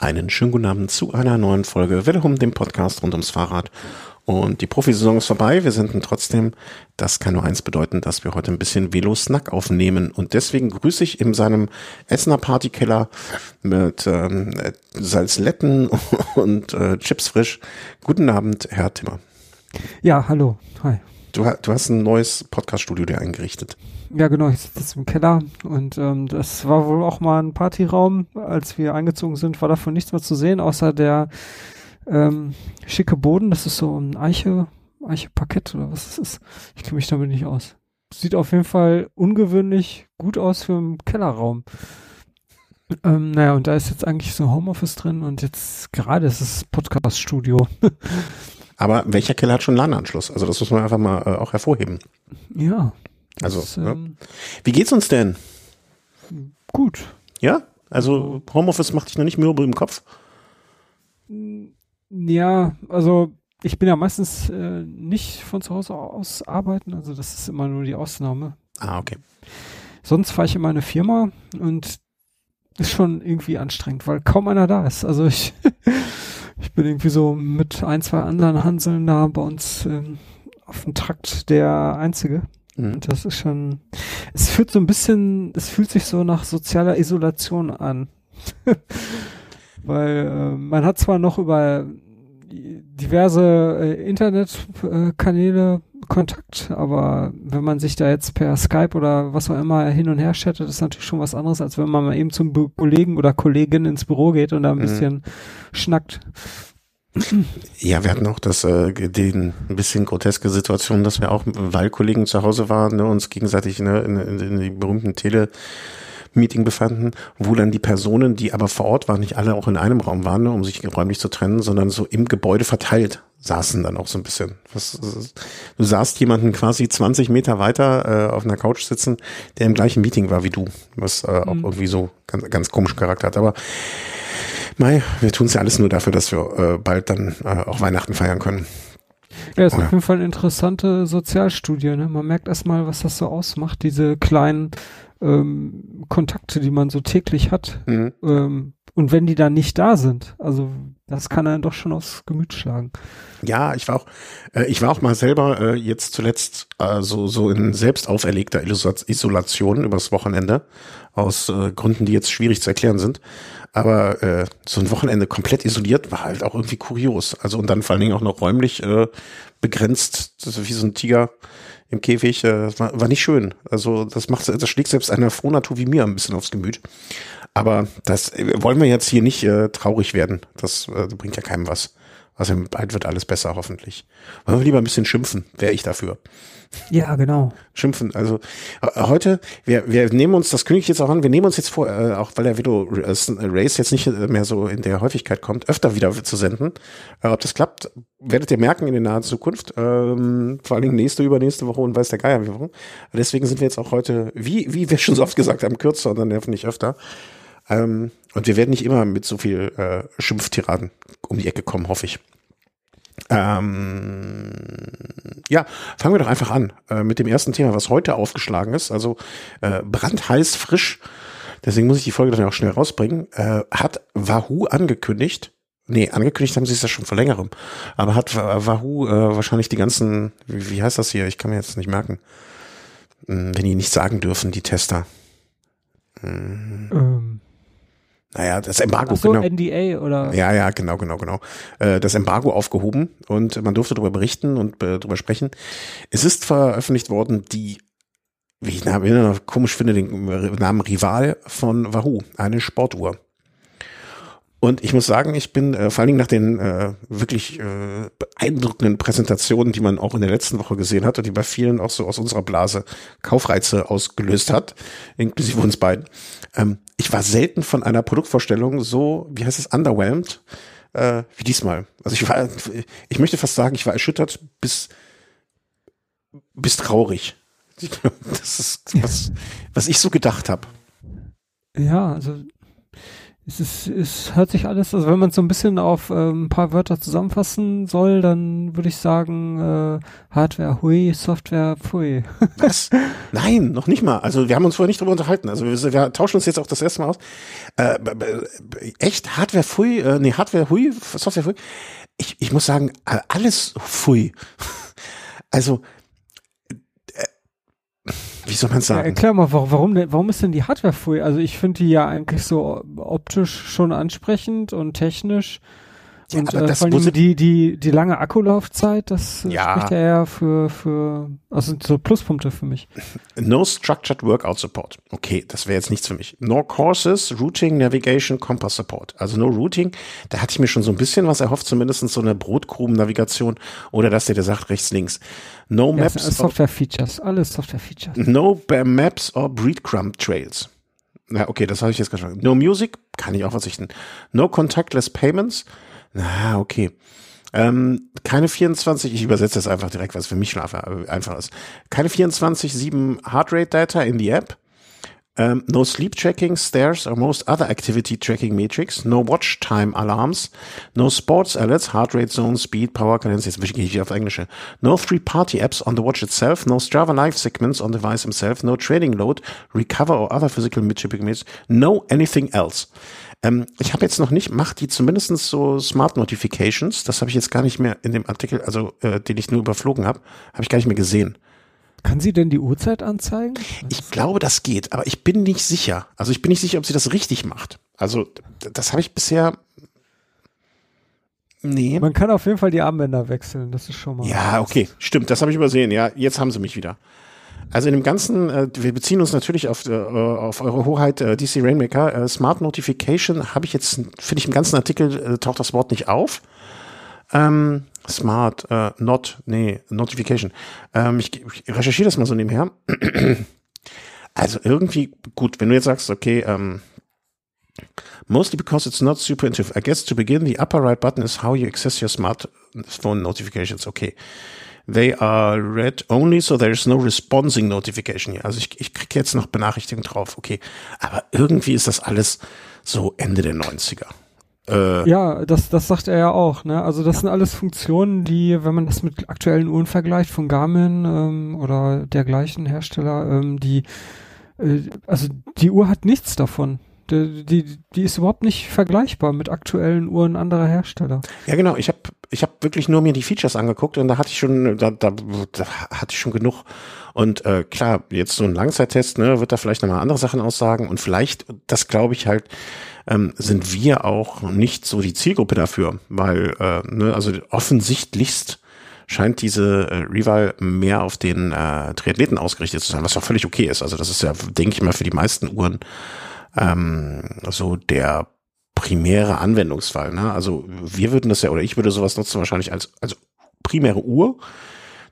Einen schönen guten Abend zu einer neuen Folge um dem Podcast rund ums Fahrrad. Und die Profisaison ist vorbei. Wir sind trotzdem, das kann nur eins bedeuten, dass wir heute ein bisschen Velo Snack aufnehmen. Und deswegen grüße ich in seinem Essener Partykeller mit ähm, Salzletten und äh, Chips frisch. Guten Abend, Herr Timmer. Ja, hallo. Hi. Du, du hast ein neues Podcaststudio dir eingerichtet. Ja, genau, ich sitze im Keller und ähm, das war wohl auch mal ein Partyraum. Als wir eingezogen sind, war davon nichts mehr zu sehen, außer der ähm, schicke Boden. Das ist so ein Eiche, Eiche-Parkett oder was das ist. Ich kenne mich damit nicht aus. Sieht auf jeden Fall ungewöhnlich gut aus für einen Kellerraum. Ähm, naja, und da ist jetzt eigentlich so Homeoffice drin und jetzt gerade ist es Podcast-Studio. Aber welcher Keller hat schon LAN-Anschluss? Also das muss man einfach mal äh, auch hervorheben. Ja, Also, das, ne? ähm, wie geht's uns denn? gut. Ja? Also Homeoffice macht dich noch nicht mürbe im Kopf? Ja, also ich bin ja meistens äh, nicht von zu Hause aus arbeiten, also das ist immer nur die Ausnahme. Ah, okay. Sonst fahre ich in meine Firma und ist schon irgendwie anstrengend, weil kaum einer da ist. Also ich, ich bin irgendwie so mit ein, zwei anderen Hanseln da bei uns ähm, auf dem Trakt der Einzige. Mhm. Das ist schon, es fühlt so ein bisschen, es fühlt sich so nach sozialer Isolation an. Weil äh, man hat zwar noch über diverse äh, Internetkanäle Kontakt, aber wenn man sich da jetzt per Skype oder was auch immer hin und her chattet, ist natürlich schon was anderes, als wenn man mal eben zum Kollegen oder Kollegin ins Büro geht und da ein Mhm. bisschen schnackt. Ja, wir hatten auch das, äh, den ein bisschen groteske Situation, dass wir auch weil Kollegen zu Hause waren, ne, uns gegenseitig ne, in, in, in die berühmten Tele-Meeting befanden, wo dann die Personen, die aber vor Ort waren, nicht alle auch in einem Raum waren, ne, um sich räumlich zu trennen, sondern so im Gebäude verteilt saßen dann auch so ein bisschen. Was, du sahst jemanden quasi 20 Meter weiter äh, auf einer Couch sitzen, der im gleichen Meeting war wie du, was äh, auch Mhm. irgendwie so ganz, ganz komischen Charakter hat. Aber Mai, wir tun es ja alles nur dafür, dass wir äh, bald dann äh, auch Weihnachten feiern können. Ja, ist Ja. auf jeden Fall eine interessante Sozialstudie. Ne? Man merkt erstmal, was das so ausmacht, diese kleinen ähm, Kontakte, die man so täglich hat. Mhm. Ähm, und wenn die dann nicht da sind, also das kann einen doch schon aufs Gemüt schlagen. Ja, ich war auch, äh, ich war auch mal selber äh, jetzt zuletzt äh, so so in selbst auferlegter Isola- Isolation übers Wochenende aus äh, Gründen, die jetzt schwierig zu erklären sind. Aber äh, so ein Wochenende komplett isoliert war halt auch irgendwie kurios. Also und dann vor allen Dingen auch noch räumlich äh, begrenzt, wie so ein Tiger im Käfig. Äh, war, war nicht schön. Also das macht, das schlägt selbst einer Frohnatur wie mir ein bisschen aufs Gemüt. Aber das äh, wollen wir jetzt hier nicht äh, traurig werden. Das äh, bringt ja keinem was. Also bald wird alles besser, hoffentlich. Wollen wir lieber ein bisschen schimpfen, wäre ich dafür. Ja, genau. Schimpfen. Also äh, heute, wir, wir nehmen uns, das kündige ich jetzt auch an, wir nehmen uns jetzt vor, äh, auch weil der Velo äh, Race jetzt nicht äh, mehr so in der Häufigkeit kommt, öfter wieder zu senden. Äh, ob das klappt, werdet ihr merken in der nahen Zukunft. Ähm, vor allen Dingen nächste, übernächste Woche und weiß der Geier wie Woche. Deswegen sind wir jetzt auch heute, wie, wie wir schon so oft gesagt haben, kürzer und dann hoffentlich öfter. Ähm, und wir werden nicht immer mit so viel äh, Schimpftiraden um die Ecke kommen, hoffe ich. Ähm, ja, fangen wir doch einfach an äh, mit dem ersten Thema, was heute aufgeschlagen ist. Also äh, brandheiß, frisch. Deswegen muss ich die Folge dann auch schnell rausbringen. Äh, hat Wahoo angekündigt. Nee, angekündigt haben sie es ja schon vor längerem. Aber hat Wa- Wahoo äh, wahrscheinlich die ganzen, wie, wie heißt das hier? Ich kann mir jetzt nicht merken. Hm, Wenn die nicht sagen dürfen, die Tester. Ähm, Naja, das Embargo, so, genau. NDA oder Ja, ja, genau, genau, genau. Äh, das Embargo aufgehoben und man durfte darüber berichten und äh, darüber sprechen. Es ist veröffentlicht worden, die, wie ich na- noch komisch finde, den Namen Rival von Wahoo, eine Sportuhr. Und ich muss sagen, ich bin äh, vor allen Dingen nach den äh, wirklich äh, beeindruckenden Präsentationen, die man auch in der letzten Woche gesehen hat und die bei vielen auch so aus unserer Blase Kaufreize ausgelöst hat, inklusive uns beiden. Ähm, ich war selten von einer Produktvorstellung so, wie heißt es, underwhelmed, äh, wie diesmal. Also ich war, ich möchte fast sagen, ich war erschüttert bis, bis traurig. Das ist was, was ich so gedacht habe. ja, also es ist, es hört sich alles, also wenn man so ein bisschen auf ähm, ein paar Wörter zusammenfassen soll, dann würde ich sagen, äh, Hardware hui, Software pfui. Was? Nein, noch nicht mal. Also wir haben uns vorher nicht drüber unterhalten. Also wir, wir tauschen uns jetzt auch das erste Mal aus. Äh, echt? Hardware pfui? Äh, nee, Hardware hui, Software pfui? Ich, ich muss sagen, alles pfui. Also wie soll man sagen? Ja, erklär mal, warum, warum ist denn die Hardware free? Also ich finde die ja eigentlich so optisch schon ansprechend und technisch ja, und äh, vor allem die, die, die lange Akkulaufzeit, das ja. spricht ja eher für, für, also so Pluspunkte für mich. No Structured Workout Support. Okay, das wäre jetzt nichts für mich. No Courses, Routing, Navigation, Compass Support. Also no Routing, da hatte ich mir schon so ein bisschen was erhofft, zumindest so eine Brotkrumen-Navigation oder dass der dir sagt, rechts, links. No ja, Maps. Software-Features, alles Software-Features. No Maps or Breadcrumb Trails. Ja, okay, das habe ich jetzt schon. No Music, kann ich auch verzichten. No Contactless Payments. Na, okay. Ähm, keine 24, ich übersetze das einfach direkt, was für mich schon einfach ist. Keine 24-7 Heartrate Data in the App. Um, ähm, no sleep tracking, stairs or most other activity tracking metrics. No watch time alarms. No sports alerts, heart rate zone, speed, power cadence. Jetzt gehe ich auf Englische. No three-party apps on the watch itself. No Strava live segments on the device himself. No training load, recover or other physical metrics. No anything else. Ähm, ich habe jetzt noch nicht, macht die zumindestens so Smart Notifications. Das habe ich jetzt gar nicht mehr in dem Artikel, also äh, den ich nur überflogen habe, habe ich gar nicht mehr gesehen. Kann sie denn die Uhrzeit anzeigen? Ich glaube, das geht, aber ich bin nicht sicher. Also ich bin nicht sicher, ob sie das richtig macht. Also das habe ich bisher. Nee. Man kann auf jeden Fall die Armbänder wechseln, das ist schon mal. Ja, okay, stimmt, das habe ich übersehen. Ja, jetzt haben sie mich wieder. Also in dem Ganzen, äh, wir beziehen uns natürlich auf, äh, auf eure Hoheit äh, DC Rainmaker. Äh, Smart Notification habe ich jetzt, finde ich im ganzen Artikel äh, taucht das Wort nicht auf. Ähm, smart, äh, not, nee, Notification. Ähm, ich, ich recherchiere das mal so nebenher. also irgendwie, gut, wenn du jetzt sagst, okay, ähm, Mostly because it's not super intuitive. I guess to begin, the upper right button is how you access your smartphone notifications. Okay. They are read only, so there is no responding notification here. Also ich, ich kriege jetzt noch Benachrichtigungen drauf, okay. Aber irgendwie ist das alles so Ende der 90er. Äh, ja, das, das sagt er ja auch. Ne? Also das sind alles Funktionen, die, wenn man das mit aktuellen Uhren vergleicht, von Garmin ähm, oder dergleichen Hersteller, ähm, die, äh, also die Uhr hat nichts davon. Die, die, die ist überhaupt nicht vergleichbar mit aktuellen Uhren anderer Hersteller. Ja, genau. Ich habe ich hab wirklich nur mir die Features angeguckt und da hatte ich schon, da, da, da hatte ich schon genug. Und äh, klar, jetzt so ein Langzeittest, ne, wird da vielleicht nochmal andere Sachen aussagen und vielleicht, das glaube ich halt, ähm, sind wir auch nicht so die Zielgruppe dafür, weil, äh, ne, also offensichtlichst scheint diese äh, Rival mehr auf den äh, Triathleten ausgerichtet zu sein, was auch völlig okay ist. Also das ist ja, denke ich mal, für die meisten Uhren ähm, so der primäre Anwendungsfall. Ne? Also wir würden das ja, oder ich würde sowas nutzen wahrscheinlich als, als primäre Uhr,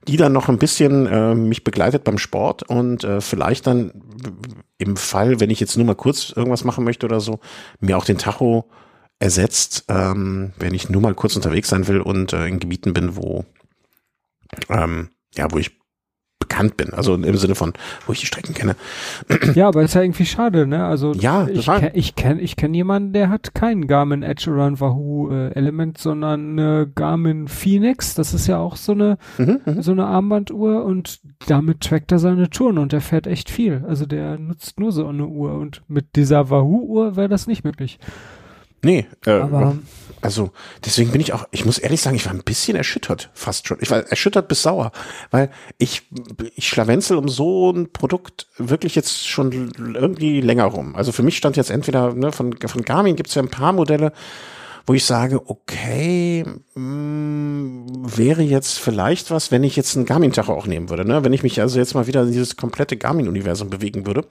die dann noch ein bisschen äh, mich begleitet beim Sport und äh, vielleicht dann im Fall, wenn ich jetzt nur mal kurz irgendwas machen möchte oder so, mir auch den Tacho ersetzt, ähm, wenn ich nur mal kurz unterwegs sein will und äh, in Gebieten bin, wo ähm, ja, wo ich bekannt bin. Also im Sinne von, wo ich die Strecken kenne. Ja, aber ist ja irgendwie schade, ne? Also ja, ich kenne ich kenn, ich kenn jemanden, der hat keinen Garmin Edge Around Wahoo äh, Element, sondern eine Garmin Phoenix. Das ist ja auch so eine mhm, mhm, so eine Armbanduhr und damit trackt er seine Touren und der fährt echt viel. Also der nutzt nur so eine Uhr und mit dieser Wahoo Uhr wäre das nicht möglich. Nee, äh, aber also deswegen bin ich auch, ich muss ehrlich sagen, ich war ein bisschen erschüttert, fast schon. Ich war erschüttert bis sauer, weil ich, ich schlawenzel um so ein Produkt wirklich jetzt schon irgendwie länger rum. Also für mich stand jetzt entweder, ne, von, von Garmin gibt es ja ein paar Modelle, wo ich sage, okay, mh, mm, wäre jetzt vielleicht was, wenn ich jetzt einen Garmin-Tacho auch nehmen würde, ne? Wenn ich mich also jetzt mal wieder in dieses komplette Garmin-Universum bewegen würde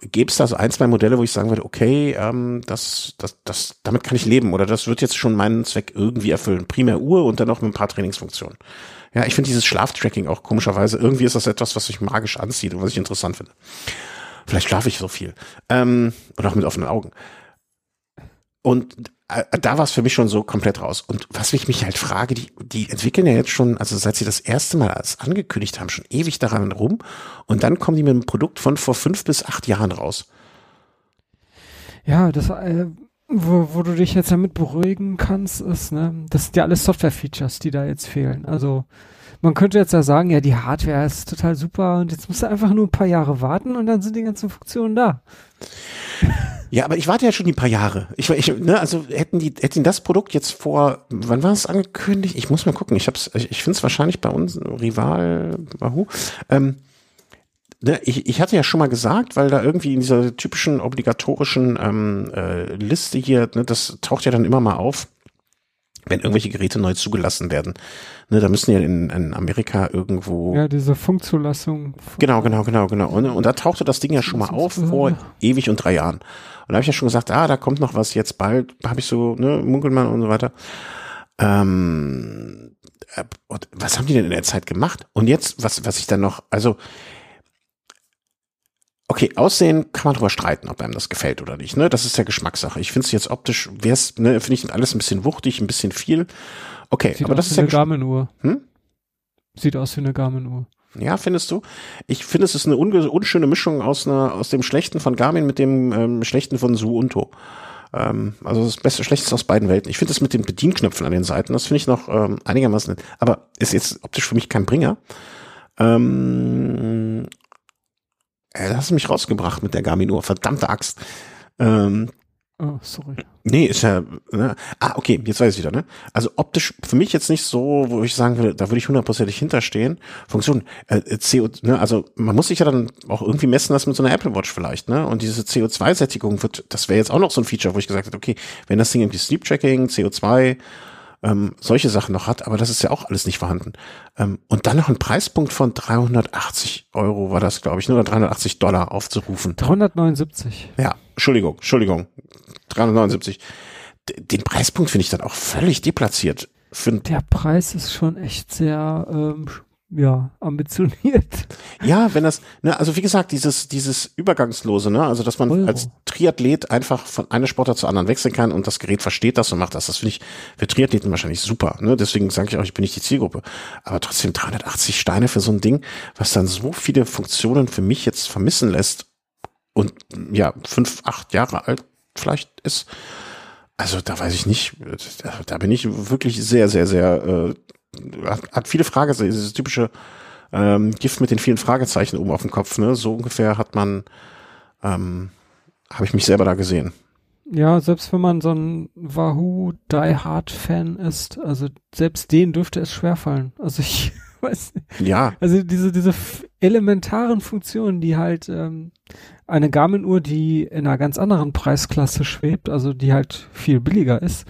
gäbe es da so ein, zwei Modelle, wo ich sagen würde, okay, ähm, das, das, das, damit kann ich leben oder das wird jetzt schon meinen Zweck irgendwie erfüllen. Primär Uhr und dann noch mit ein paar Trainingsfunktionen. Ja, ich finde dieses Schlaftracking auch komischerweise, irgendwie ist das etwas, was sich magisch anzieht und was ich interessant finde. Vielleicht schlafe ich so viel. Ähm, oder auch mit offenen Augen. Und da war es für mich schon so komplett raus. Und was ich mich halt frage, die, die entwickeln ja jetzt schon, also seit sie das erste Mal als angekündigt haben, schon ewig daran rum. Und dann kommen die mit einem Produkt von vor fünf bis acht Jahren raus. Ja, das, äh, wo, wo du dich jetzt damit beruhigen kannst, ist, ne, das sind ja alles Software-Features, die da jetzt fehlen. Also man könnte jetzt ja sagen, ja, die Hardware ist total super und jetzt musst du einfach nur ein paar Jahre warten und dann sind die ganzen Funktionen da. Ja, aber ich warte ja schon ein paar Jahre. Ich, ich ne, also hätten die, hätten das Produkt jetzt vor, wann war es angekündigt? Ich muss mal gucken. Ich hab's, ich, ich finde es wahrscheinlich bei uns Rival Wahoo. Ähm, ne, ich, ich hatte ja schon mal gesagt, weil da irgendwie in dieser typischen obligatorischen ähm, äh, Liste hier, ne, das taucht ja dann immer mal auf, wenn irgendwelche Geräte neu zugelassen werden. Ne, da müssen ja in, in Amerika irgendwo. Ja, diese Funkzulassung. Genau, genau, genau, genau. Und, und da tauchte das Ding ja schon mal auf vor ewig und drei Jahren. Und da habe ich ja schon gesagt, ah, da kommt noch was jetzt bald, habe ich so, ne, Munkelmann und so weiter. Ähm, äh, und was haben die denn in der Zeit gemacht? Und jetzt, was, was ich dann noch, also Okay, Aussehen kann man drüber streiten, ob einem das gefällt oder nicht. Ne? Das ist ja Geschmackssache. Ich finde es jetzt optisch, wär's, ne, finde ich alles ein bisschen wuchtig, ein bisschen viel. Okay, Sieht aber das ist ja eine Garmin-Uhr. Hm? Sieht aus wie eine Garmin-Uhr. Ja, findest du? Ich finde, es ist eine unschöne Mischung aus einer, aus dem Schlechten von Garmin mit dem ähm, Schlechten von Suunto. Ähm, also das Beste, Schlechteste aus beiden Welten. Ich finde es mit den Bedienknöpfen an den Seiten, das finde ich noch ähm, einigermaßen nett. Aber ist jetzt optisch für mich kein Bringer. Ähm, äh, da hast du mich rausgebracht mit der Garmin-Uhr, verdammte Axt. Ähm, Oh, sorry. Nee, ist ja, ne? ah, okay, jetzt weiß ich wieder, ne? Also optisch für mich jetzt nicht so, wo ich sagen würde, da würde ich hundertprozentig hinterstehen. Funktion, äh, CO, ne, also man muss sich ja dann auch irgendwie messen lassen mit so einer Apple Watch vielleicht, ne? Und diese CO2-Sättigung wird, das wäre jetzt auch noch so ein Feature, wo ich gesagt hätte, okay, wenn das Ding irgendwie Sleep Tracking, CO2, ähm, solche Sachen noch hat, aber das ist ja auch alles nicht vorhanden. Ähm, und dann noch ein Preispunkt von 380 Euro war das, glaube ich, nur 380 Dollar aufzurufen. 379. Ja, Entschuldigung, Entschuldigung, 379. D den Preispunkt finde ich dann auch völlig deplatziert. Der Preis ist schon echt sehr ähm, ja, ambitioniert. Ja, wenn das, ne, also wie gesagt, dieses, dieses Übergangslose, ne, also dass man Euro. als Triathlet einfach von einer Sportart zur anderen wechseln kann und das Gerät versteht das und macht das. Das finde ich für Triathleten wahrscheinlich super, ne, deswegen sage ich auch, ich bin nicht die Zielgruppe. Aber trotzdem 380 Steine für so ein Ding, was dann so viele Funktionen für mich jetzt vermissen lässt und ja, fünf, acht Jahre alt vielleicht ist. Also da weiß ich nicht, da, da bin ich wirklich sehr, sehr, sehr äh, hat, hat viele Fragezeichen, dieses typische ähm, Gift mit den vielen Fragezeichen oben auf dem Kopf, ne? So ungefähr hat man, ähm, habe ich mich selber da gesehen. Ja, selbst wenn man so ein Wahoo Die Hard Fan ist, also selbst den dürfte es schwerfallen. Also ich weiß nicht. Ja, Also diese, diese elementaren Funktionen, die halt ähm, eine Garmin-Uhr, die in einer ganz anderen Preisklasse schwebt, also die halt viel billiger ist,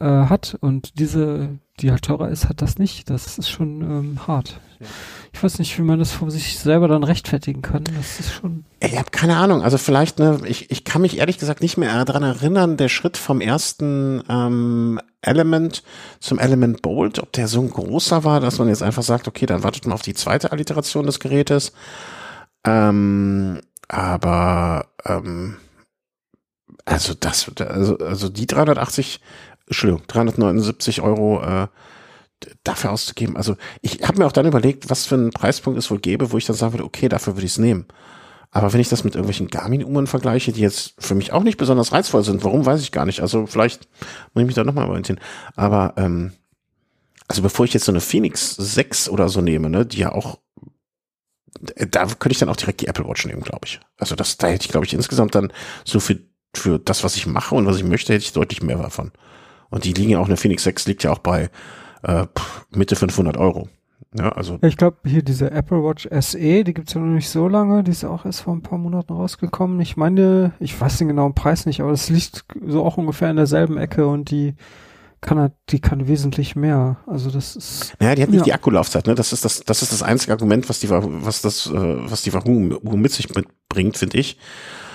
äh, hat und diese, die halt teurer ist, hat das nicht. Das ist schon ähm, hart. Ja. Ich weiß nicht, wie man das von sich selber dann rechtfertigen kann. Das ist schon. ich habe keine Ahnung. Also vielleicht, ne, ich, ich kann mich ehrlich gesagt nicht mehr daran erinnern, der Schritt vom ersten ähm, Element zum Element Bolt, ob der so ein großer war, dass man jetzt einfach sagt, okay, dann wartet man auf die zweite Alliteration des Gerätes. Ähm, aber ähm, also das, also, also die 380, Entschuldigung, 379 Euro äh, dafür auszugeben. Also ich habe mir auch dann überlegt, was für ein Preispunkt es wohl gäbe, wo ich dann sagen würde, okay, dafür würde ich es nehmen. Aber wenn ich das mit irgendwelchen Garmin-Uhren vergleiche, die jetzt für mich auch nicht besonders reizvoll sind, warum weiß ich gar nicht. Also vielleicht muss ich mich da nochmal orientieren. Aber ähm, also bevor ich jetzt so eine Phoenix 6 oder so nehme, ne, die ja auch da könnte ich dann auch direkt die Apple Watch nehmen, glaube ich. Also das, da hätte ich, glaube ich, insgesamt dann so für, für das, was ich mache und was ich möchte, hätte ich deutlich mehr davon. Und die liegen ja auch, eine Phoenix 6 liegt ja auch bei äh, Mitte 500 Euro. Ja, also ich glaube, hier diese Apple Watch SE, die gibt's ja noch nicht so lange, die ist auch erst vor ein paar Monaten rausgekommen. Ich meine, ich weiß den genauen Preis nicht, aber das liegt so auch ungefähr in derselben Ecke und die kann halt, die kann wesentlich mehr. Also das ist Naja, die hat nicht Ja. die Akkulaufzeit, ne? Das ist das, das ist das einzige Argument, was die, was das, äh, was die Wahoo mit sich mitbringt, finde ich.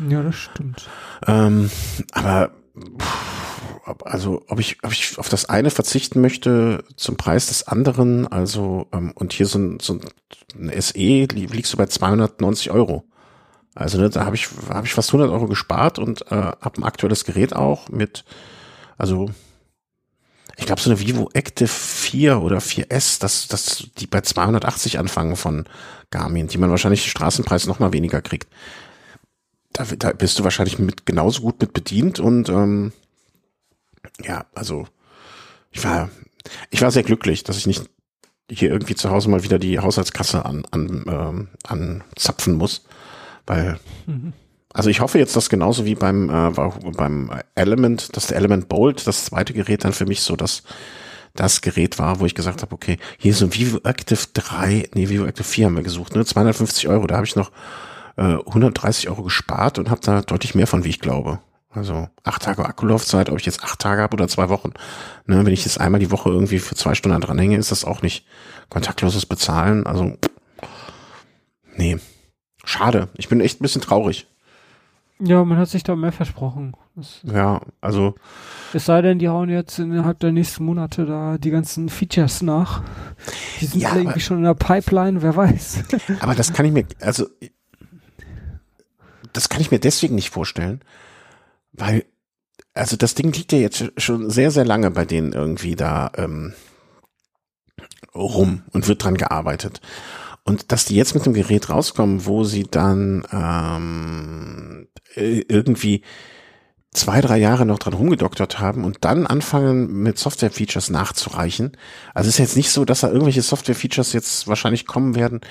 ja, das stimmt. Ähm, aber pff, ob- also ob ich, ob ich auf das eine verzichten möchte zum Preis des anderen, also ähm, und hier so ein, so ein SE li- liegst du bei 290 Euro. Also ne, da habe ich habe ich fast 100 Euro gespart und äh, habe ein aktuelles Gerät auch mit, also ich glaube so eine Vivo Active 4 oder 4S, das, das die bei 280 anfangen von Garmin, die man wahrscheinlich den Straßenpreis noch mal weniger kriegt. da, da bist du wahrscheinlich mit genauso gut mit bedient und ähm, ja, also ich war, ich war sehr glücklich, dass ich nicht hier irgendwie zu Hause mal wieder die Haushaltskasse an, an, ähm, anzapfen muss, weil mhm. Also ich hoffe jetzt, dass genauso wie beim äh, beim Element, dass der Element Bolt, das zweite Gerät dann für mich so das das Gerät war, wo ich gesagt habe, okay, hier ist ein Vivo Active 3, nee, Vivo Active 4 haben wir gesucht, ne, 250 Euro, da habe ich noch äh, 130 Euro gespart und habe da deutlich mehr von, wie ich glaube. Also acht Tage Akkulaufzeit, ob ich jetzt acht Tage habe oder zwei Wochen. Ne, wenn ich jetzt einmal die Woche irgendwie für zwei Stunden dran hänge, ist das auch nicht kontaktloses Bezahlen. Also nee, schade. Ich bin echt ein bisschen traurig. Ja, man hat sich da mehr versprochen. Das ja, also. Es sei denn, die hauen jetzt innerhalb der nächsten Monate da die ganzen Features nach. Die sind ja, alle irgendwie schon in der Pipeline, wer weiß. Aber das kann ich mir, also, das kann ich mir deswegen nicht vorstellen, weil, also das Ding liegt ja jetzt schon sehr, sehr lange bei denen irgendwie da ähm, rum und wird dran gearbeitet. Und dass die jetzt mit dem Gerät rauskommen, wo sie dann ähm, irgendwie zwei, drei Jahre noch dran rumgedoktert haben und dann anfangen mit Software-Features nachzureichen. Also ist jetzt nicht so, dass da irgendwelche Software-Features jetzt wahrscheinlich kommen werden,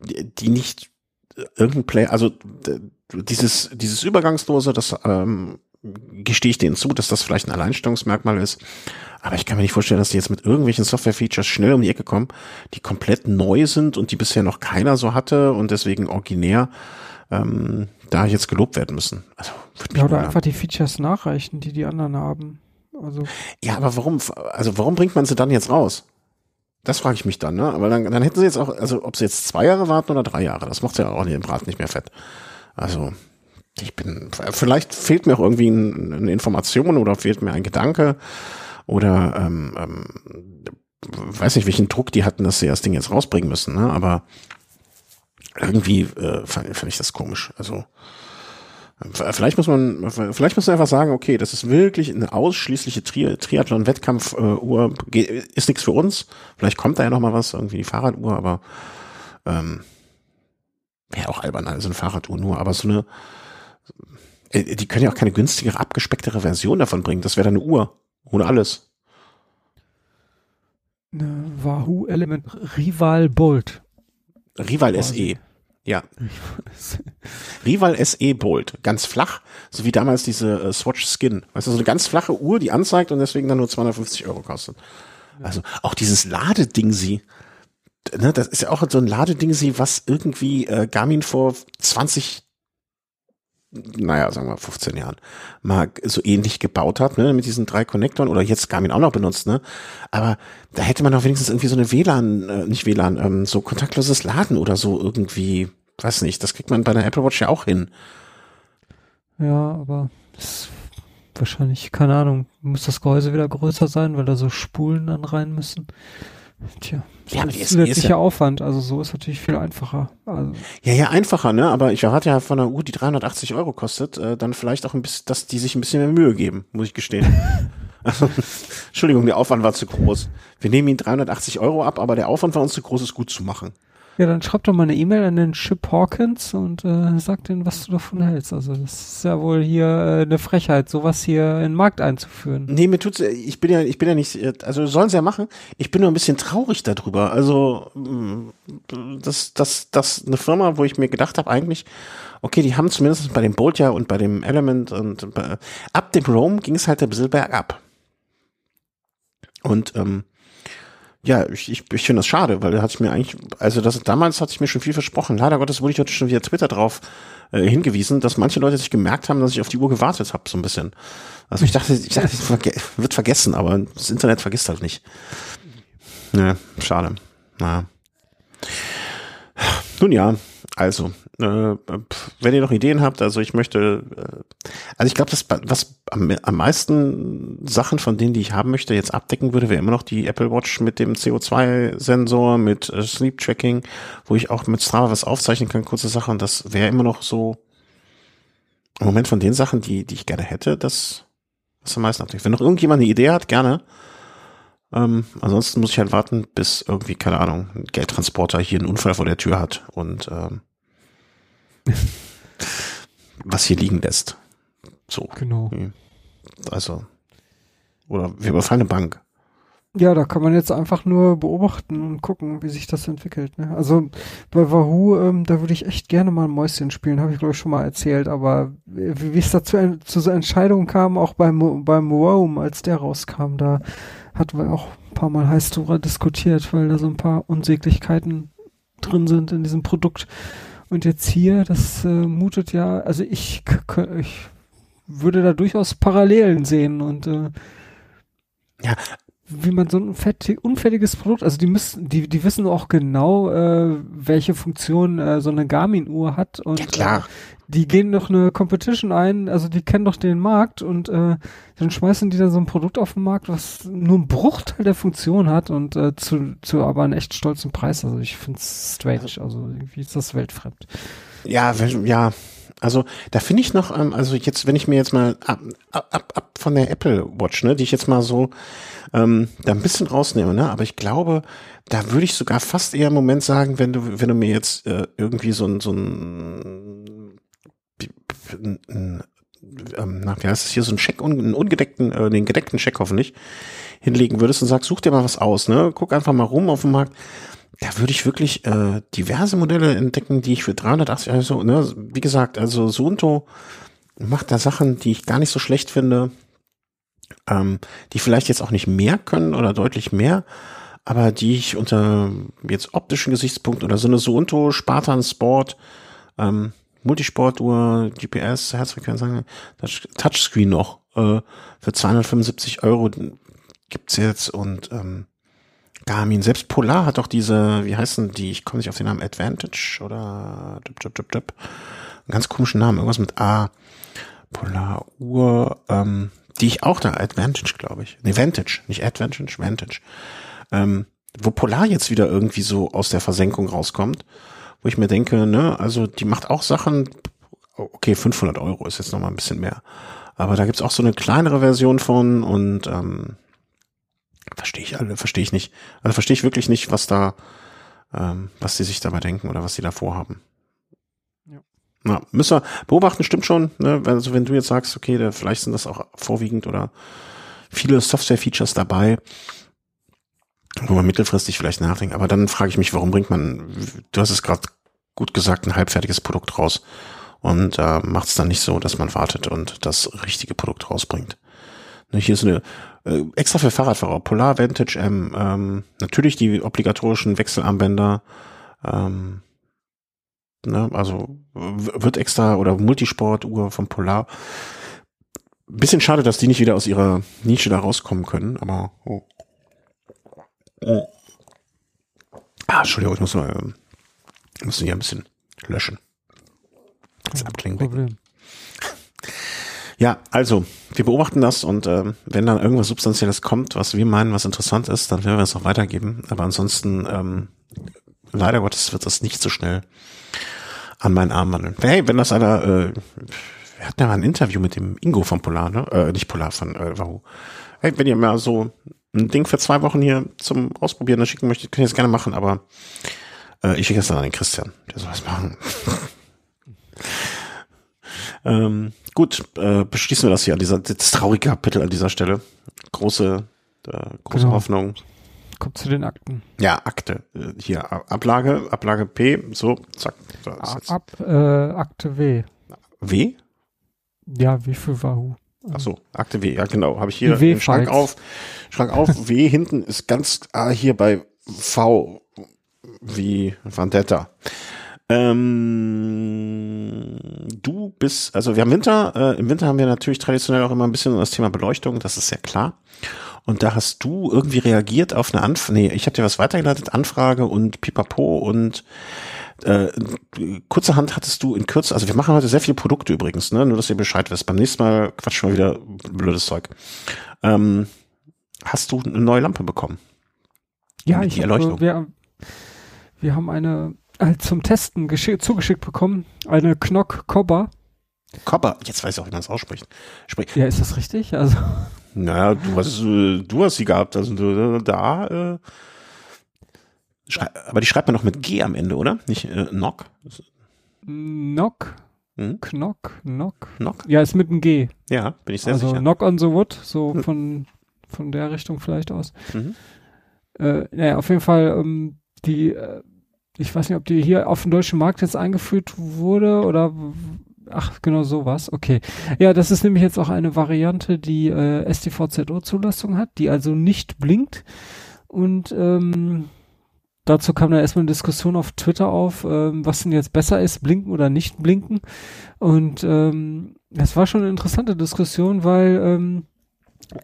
die nicht irgendein Play, also dieses, dieses Übergangslose, das ähm, gestehe ich denen zu, dass das vielleicht ein Alleinstellungsmerkmal ist. Aber ich kann mir nicht vorstellen, dass die jetzt mit irgendwelchen Software-Features schnell um die Ecke kommen, die komplett neu sind und die bisher noch keiner so hatte und deswegen originär ähm, da jetzt gelobt werden müssen. Also, ja, oder einfach die Features nachreichen, die die anderen haben. Also. Ja, aber warum, also warum bringt man sie dann jetzt raus? Das frage ich mich dann, ne? Aber dann, dann hätten sie jetzt auch, also ob sie jetzt zwei Jahre warten oder drei Jahre, das macht ja auch den Brat nicht mehr fett. Also, ich bin, vielleicht fehlt mir auch irgendwie eine Information oder fehlt mir ein Gedanke oder ähm, ähm, weiß nicht, welchen Druck die hatten, dass sie das Ding jetzt rausbringen müssen, ne? Aber irgendwie äh, fand, fand ich das komisch. Also Vielleicht muss man, vielleicht muss man einfach sagen, okay, das ist wirklich eine ausschließliche Tri Triathlon-Wettkampf-Uhr, ist nichts für uns. Vielleicht kommt da ja noch mal was, irgendwie die Fahrraduhr, aber ähm, wäre auch albern, also eine Fahrraduhr nur, aber so eine, äh, die können ja auch keine günstigere, abgespecktere Version davon bringen. Das wäre dann eine Uhr, ohne alles. Eine Wahoo Element Rival Bolt. Rival SE. Ja. Rival SE Bolt. Ganz flach, so wie damals diese äh, Swatch Skin. Weißt du, so eine ganz flache Uhr, die anzeigt und deswegen dann nur 250 Euro kostet. Also auch dieses Ladeding sie. Ne, das ist ja auch so ein Ladeding sie, was irgendwie äh, Garmin vor 20 naja, sagen wir 15 Jahren, mal so ähnlich gebaut hat, ne, mit diesen drei Konnektoren oder jetzt Garmin auch noch benutzt, ne. Aber da hätte man doch wenigstens irgendwie so eine WLAN, äh, nicht WLAN, ähm, so kontaktloses Laden oder so irgendwie, weiß nicht, das kriegt man bei der Apple Watch ja auch hin. Ja, aber das wahrscheinlich, keine Ahnung, muss das Gehäuse wieder größer sein, weil da so Spulen dann rein müssen. Tja, ja, aber zusätzlicher ja, Aufwand, also so ist natürlich viel einfacher. Also. Ja, ja, einfacher, ne? Aber ich erwarte ja von einer Uhr, die 380 Euro kostet, äh, dann vielleicht auch ein bisschen, dass die sich ein bisschen mehr Mühe geben, muss ich gestehen. also, Entschuldigung, der Aufwand war zu groß. Wir nehmen ihn 380 Euro ab, aber der Aufwand war uns zu groß, es gut zu machen. Ja, dann schreib doch mal eine E-Mail an den Chip Hawkins und äh, sag denen, was du davon hältst. Also das ist ja wohl hier äh, eine Frechheit, sowas hier in den Markt einzuführen. Nee, mir tut's, ich bin ja, ich bin ja nicht, also sollen sie ja machen. Ich bin nur ein bisschen traurig darüber. Also das, das, das eine Firma, wo ich mir gedacht habe, eigentlich, okay, die haben zumindest bei dem Bolt ja und bei dem Element und bei, ab dem Rome ging es halt ein bisschen bergab. Und ähm, ja, ich, ich, ich finde das schade, weil da hatte ich mir eigentlich, also das damals hatte ich mir schon viel versprochen. Leider Gottes wurde ich heute schon wieder Twitter drauf äh, hingewiesen, dass manche Leute sich gemerkt haben, dass ich auf die Uhr gewartet habe, so ein bisschen. Also ich dachte, ich dachte, es wird vergessen, aber das Internet vergisst halt nicht. Ja, schade. Na. Nun ja, also, äh, wenn ihr noch Ideen habt, also ich möchte, äh, also ich glaube, das, was am, am meisten Sachen von denen, die ich haben möchte, jetzt abdecken würde, wäre immer noch die Apple Watch mit dem CO2-Sensor, mit äh, Sleep Tracking, wo ich auch mit Strava was aufzeichnen kann, kurze Sachen. Das wäre immer noch so im Moment von den Sachen, die, die ich gerne hätte, das, was am meisten abdeckt. Wenn noch irgendjemand eine Idee hat, gerne. Ähm, ansonsten muss ich halt warten, bis irgendwie, keine Ahnung, ein Geldtransporter hier einen Unfall vor der Tür hat und ähm, was hier liegen lässt. So. Genau. Also. Oder wir überfallen eine Bank. Ja, da kann man jetzt einfach nur beobachten und gucken, wie sich das entwickelt. Ne? Also bei Wahoo, ähm, da würde ich echt gerne mal ein Mäuschen spielen, habe ich glaube ich schon mal erzählt, aber wie, wie es dazu zu so Entscheidungen kam, auch beim, beim Roam, als der rauskam, da hatten wir auch ein paar Mal heiß drüber diskutiert, weil da so ein paar Unsäglichkeiten drin sind in diesem Produkt. Und jetzt hier, das äh, mutet ja, also ich, ich würde da durchaus Parallelen sehen und äh, ja, wie man so ein fertig, unfertiges Produkt, also die müssen, die, die wissen auch genau, äh, welche Funktion äh, so eine Garmin-Uhr hat und ja, klar. Die gehen doch eine Competition ein, also die kennen doch den Markt und äh, dann schmeißen die da so ein Produkt auf den Markt, was nur einen Bruchteil der Funktion hat und äh, zu, zu aber einen echt stolzen Preis. Also ich finde es strange, also irgendwie ist das weltfremd. Ja, ja, also da finde ich noch, ähm, also jetzt, wenn ich mir jetzt mal ab, ab, ab von der Apple Watch, ne, die ich jetzt mal so ähm, da ein bisschen rausnehme, ne, aber ich glaube, da würde ich sogar fast eher im Moment sagen, wenn du, wenn du mir jetzt äh, irgendwie so ein, so ein, ein, ein ähm, wie heißt es hier, so ein Scheck, einen ungedeckten, äh, den gedeckten Scheck hoffentlich, hinlegen würdest und sagst, such dir mal was aus, ne? Guck einfach mal rum auf dem Markt da würde ich wirklich äh, diverse Modelle entdecken, die ich für 380 also ne, wie gesagt, also Sunto macht da Sachen, die ich gar nicht so schlecht finde, ähm, die vielleicht jetzt auch nicht mehr können oder deutlich mehr, aber die ich unter jetzt optischen Gesichtspunkten oder so eine Sunto Spartan Sport ähm, Multisportuhr, GPS, Herzfrequenz, Touchscreen noch äh, für 275 Euro gibt's jetzt und ähm, Garmin, selbst Polar hat doch diese, wie heißen die, ich komme nicht auf den Namen, Advantage oder dip, dip, dip, dip. Einen ganz komischen Namen, irgendwas mit A. Polar Uhr, ähm, die ich auch da, Advantage, glaube ich. Nee, Vantage, nicht Advantage, Vantage. Ähm, wo Polar jetzt wieder irgendwie so aus der Versenkung rauskommt, wo ich mir denke, ne, also die macht auch Sachen, okay, 500 Euro ist jetzt nochmal ein bisschen mehr. Aber da gibt's auch so eine kleinere Version von und ähm, Verstehe ich alle, verstehe ich nicht. Also verstehe ich wirklich nicht, was da, ähm, was sie sich dabei denken oder was sie da vorhaben. Ja. Na, müssen wir beobachten, stimmt schon. Ne? Also wenn du jetzt sagst, okay, da, vielleicht sind das auch vorwiegend oder viele Software-Features dabei, wo man mittelfristig vielleicht nachdenkt. Aber dann frage ich mich, warum bringt man, du hast es gerade gut gesagt, ein halbfertiges Produkt raus und äh, macht es dann nicht so, dass man wartet und das richtige Produkt rausbringt. Ne, hier ist eine äh, extra für Fahrradfahrer, Polar Vantage M, ähm, natürlich die obligatorischen Wechselarmbänder, ähm, ne, also wird extra oder Multisport-Uhr von Polar. Bisschen schade, dass die nicht wieder aus ihrer Nische da rauskommen können, aber oh. Oh. Ah, Entschuldigung, ich muss mal, äh, muss hier ein bisschen löschen. Das abklingen. Problem. Ja, also, wir beobachten das und äh, wenn dann irgendwas Substanzielles kommt, was wir meinen, was interessant ist, dann werden wir es auch weitergeben. Aber ansonsten, ähm, leider Gottes, wird das nicht so schnell an meinen Arm wandeln. Hey, wenn das einer, äh, wir hatten ja mal ein Interview mit dem Ingo von Polar, ne? Äh, nicht Polar, von äh, Wahoo. Hey, wenn ihr mal so ein Ding für zwei Wochen hier zum Ausprobieren schicken möchtet, könnt ihr das gerne machen, aber äh, ich schicke das dann an den Christian, der soll das machen. ähm, Gut, äh, beschließen wir das hier an dieser, das traurige Kapitel an dieser Stelle. Große, äh, große genau. Hoffnung. Kommt zu den Akten. Ja, Akte. Äh, hier, Ablage, Ablage P, so, zack. Ab, äh, Akte W. W? Ja, wie für Wahoo. Ach so, Akte W, ja genau, habe ich hier den Schrank auf. Schrank auf, W hinten ist ganz ah, hier bei V wie Vendetta. Ähm, du bist, also wir haben Winter, äh, im Winter haben wir natürlich traditionell auch immer ein bisschen das Thema Beleuchtung, das ist sehr klar. Und da hast du irgendwie reagiert auf eine Anfrage, nee, ich habe dir was weitergeleitet, Anfrage und Pipapo und äh, kurzerhand hattest du in Kürze, also wir machen heute sehr viele Produkte übrigens, ne? nur dass ihr Bescheid wisst. Beim nächsten Mal quatschen wir wieder blödes Zeug. Ähm, hast du eine neue Lampe bekommen? Ja, ich die Erleuchtung. Hab, wir, wir haben eine äh, zum Testen zugeschickt bekommen. Eine Knock Cobber. Cobber, jetzt weiß ich auch, wie man es ausspricht. Sprich. Ja, ist das richtig? Also. Naja, du hast, äh, du hast sie gehabt. Also da, äh, aber die schreibt man noch mit G am Ende, oder? Nicht äh, Knock? Knock Hm? Knock, Knock. Knock? Ja, ist mit einem G. Ja, bin ich sehr also sicher. Knock on the Wood, so hm. von, von der Richtung vielleicht aus. Mhm. Äh, naja, auf jeden Fall, ähm, die, äh, ich weiß nicht, ob die hier auf dem deutschen Markt jetzt eingeführt wurde oder Ach, genau sowas. Okay. Ja, das ist nämlich jetzt auch eine Variante, die äh, STVZO-Zulassung hat, die also nicht blinkt. Und ähm, dazu kam dann erstmal eine Diskussion auf Twitter auf, ähm, was denn jetzt besser ist, blinken oder nicht blinken. Und ähm, das war schon eine interessante Diskussion, weil ähm,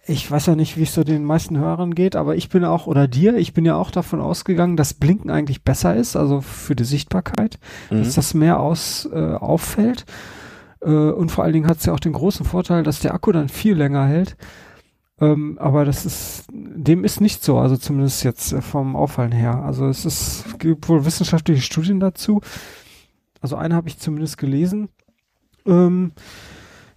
ich weiß ja nicht, wie es so den meisten Hörern geht, aber ich bin auch, oder dir, ich bin ja auch davon ausgegangen, dass Blinken eigentlich besser ist, also für die Sichtbarkeit, mhm. dass das mehr aus äh, auffällt. Äh, und vor allen Dingen hat es ja auch den großen Vorteil, dass der Akku dann viel länger hält. Ähm, aber das ist, dem ist nicht so, also zumindest jetzt äh, vom Auffallen her. Also es ist, gibt wohl wissenschaftliche Studien dazu. Also eine habe ich zumindest gelesen. Ähm,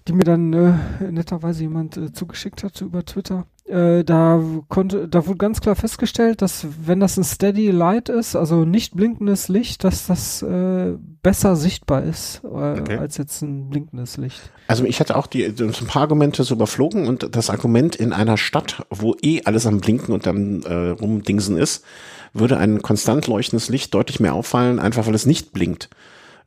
die mir dann äh, netterweise jemand äh, zugeschickt hat über Twitter. Äh, da konnte, da wurde ganz klar festgestellt, dass wenn das ein Steady Light ist, also nicht blinkendes Licht, dass das äh, besser sichtbar ist äh, okay. als jetzt ein blinkendes Licht. Also ich hatte auch die so ein paar Argumente so überflogen und das Argument in einer Stadt, wo eh alles am Blinken und am äh, rumdingsen ist, würde ein konstant leuchtendes Licht deutlich mehr auffallen, einfach weil es nicht blinkt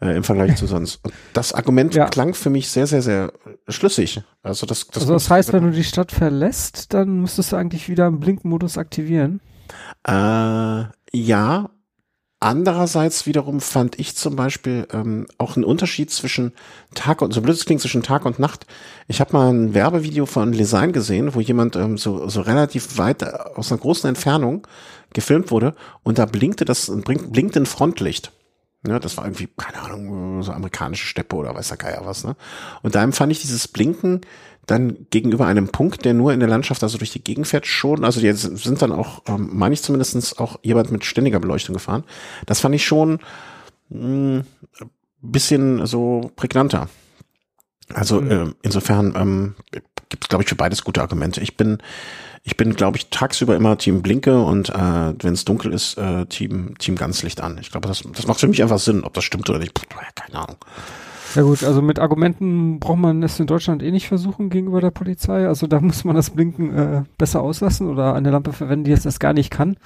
äh, im Vergleich zu sonst. Und das Argument ja. klang für mich sehr, sehr, sehr schlüssig. Also das, das, also das heißt, wenn du die Stadt verlässt, dann müsstest du eigentlich wieder im Blinkmodus aktivieren. Äh, ja. Andererseits wiederum fand ich zum Beispiel ähm, auch einen Unterschied zwischen Tag und so blöd es klingt zwischen Tag und Nacht. Ich habe mal ein Werbevideo von Lesign gesehen, wo jemand ähm, so so relativ weit äh, aus einer großen Entfernung gefilmt wurde und da blinkte das blinkte ein Frontlicht. Ja, das war irgendwie, keine Ahnung, so amerikanische Steppe oder weiß der Geier was, ne? Und da empfand ich dieses Blinken dann gegenüber einem Punkt, der nur in der Landschaft, also durch die Gegend fährt, schon, also die sind dann auch, ähm, meine ich zumindestens auch jemand mit ständiger Beleuchtung gefahren. Das fand ich schon mh, hm, bisschen so prägnanter. Also mhm. äh, insofern ähm, gibt es, glaube ich, für beides gute Argumente. Ich bin ich bin, glaube ich, tagsüber immer Team Blinke und äh, wenn es dunkel ist, äh, Team Team Ganzlicht an. Ich glaube, das, das macht für mich einfach Sinn, ob das stimmt oder nicht. Puh, keine Ahnung. Ja gut, also mit Argumenten braucht man es in Deutschland eh nicht versuchen gegenüber der Polizei. Also da muss man das Blinken äh, besser auslassen oder eine Lampe verwenden, die jetzt das gar nicht kann,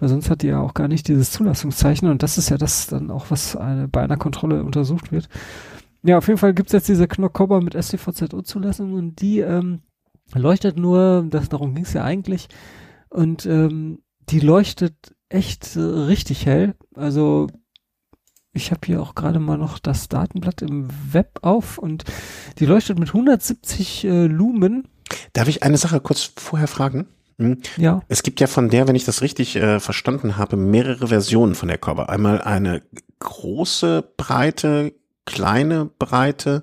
weil sonst hat die ja auch gar nicht dieses Zulassungszeichen und das ist ja das dann auch, was eine, bei einer Kontrolle untersucht wird. Ja, auf jeden Fall gibt's jetzt diese Knockkobber mit STVZO-Zulassung und die ähm, leuchtet nur, das, darum ging es ja eigentlich, und ähm, die leuchtet echt äh, richtig hell. Also ich habe hier auch gerade mal noch das Datenblatt im Web auf und die leuchtet mit 170 äh, Lumen. Darf ich eine Sache kurz vorher fragen? Hm? Ja. Es gibt ja von der, wenn ich das richtig äh, verstanden habe, mehrere Versionen von der Körper. Einmal eine große, breite, kleine, breite,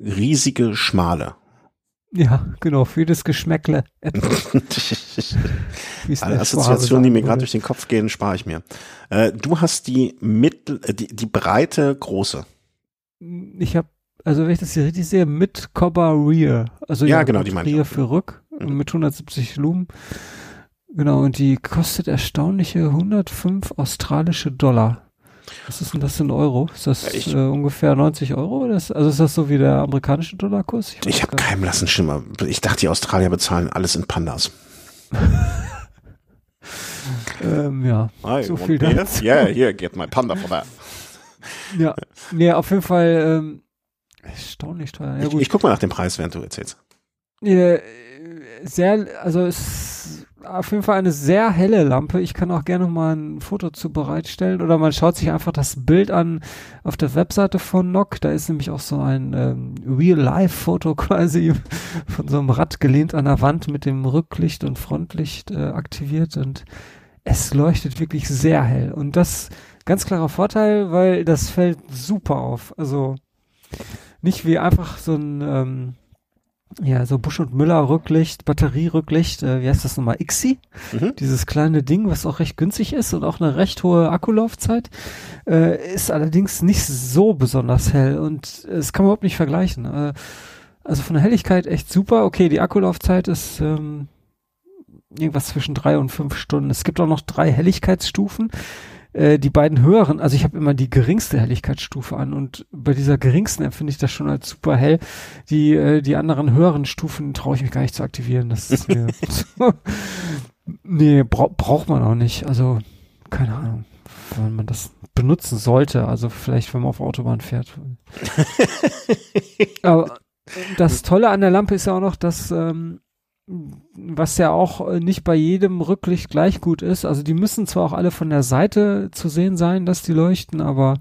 riesige, schmale. Ja, genau, für das Geschmäckle. Alle Assoziationen, die mir gerade durch den Kopf gehen, spare ich mir. Äh, du hast die mittel, äh, die, die breite große. Ich habe, also wenn ich das hier richtig sehe, mit Cobber Rear. Also ja, ja genau, die meine Rear für Rück mhm. mit 170 Lumen. Genau, und die kostet erstaunliche 105 australische Dollar. Was ist denn das in Euro? Ist das ich, äh, ungefähr 90 Euro? Das, also ist das so wie der amerikanische Dollarkurs? Ich, ich habe keinen blassen Schimmer. Ich dachte, die Australier bezahlen alles in Pandas. ähm, ja, I so viel dazu. Yeah, here, get my Panda for that. ja, nee, auf jeden Fall ähm, erstaunlich teuer. Ja, ich, ich guck mal nach dem Preis, während du erzählst. Ja, sehr, also es auf jeden Fall eine sehr helle Lampe. Ich kann auch gerne mal ein Foto zu bereitstellen oder man schaut sich einfach das Bild an auf der Webseite von Nock. Da ist nämlich auch so ein ähm, Real-Life-Foto quasi von so einem Rad gelehnt an der Wand mit dem Rücklicht und Frontlicht äh, aktiviert und es leuchtet wirklich sehr hell. Und das ganz klarer Vorteil, weil das fällt super auf. Also nicht wie einfach so ein ähm, ja, so Busch und Müller Rücklicht, Batterierücklicht, äh, wie heißt das nochmal? IXI? Mhm. Dieses kleine Ding, was auch recht günstig ist und auch eine recht hohe Akkulaufzeit, äh, ist allerdings nicht so besonders hell und es kann man überhaupt nicht vergleichen. Äh, also von der Helligkeit echt super. Okay, die Akkulaufzeit ist ähm, irgendwas zwischen drei und fünf Stunden. Es gibt auch noch drei Helligkeitsstufen. Äh, die beiden höheren, also ich habe immer die geringste Helligkeitsstufe an und bei dieser geringsten empfinde ich das schon als super hell. Die, äh, die anderen höheren Stufen traue ich mich gar nicht zu aktivieren. Das ist mir nee, bra braucht man auch nicht. Also, keine Ahnung, wenn man das benutzen sollte. Also vielleicht, wenn man auf Autobahn fährt. Aber das Tolle an der Lampe ist ja auch noch, dass ähm, was ja auch äh, nicht bei jedem Rücklicht gleich gut ist. Also die müssen zwar auch alle von der Seite zu sehen sein, dass die leuchten, aber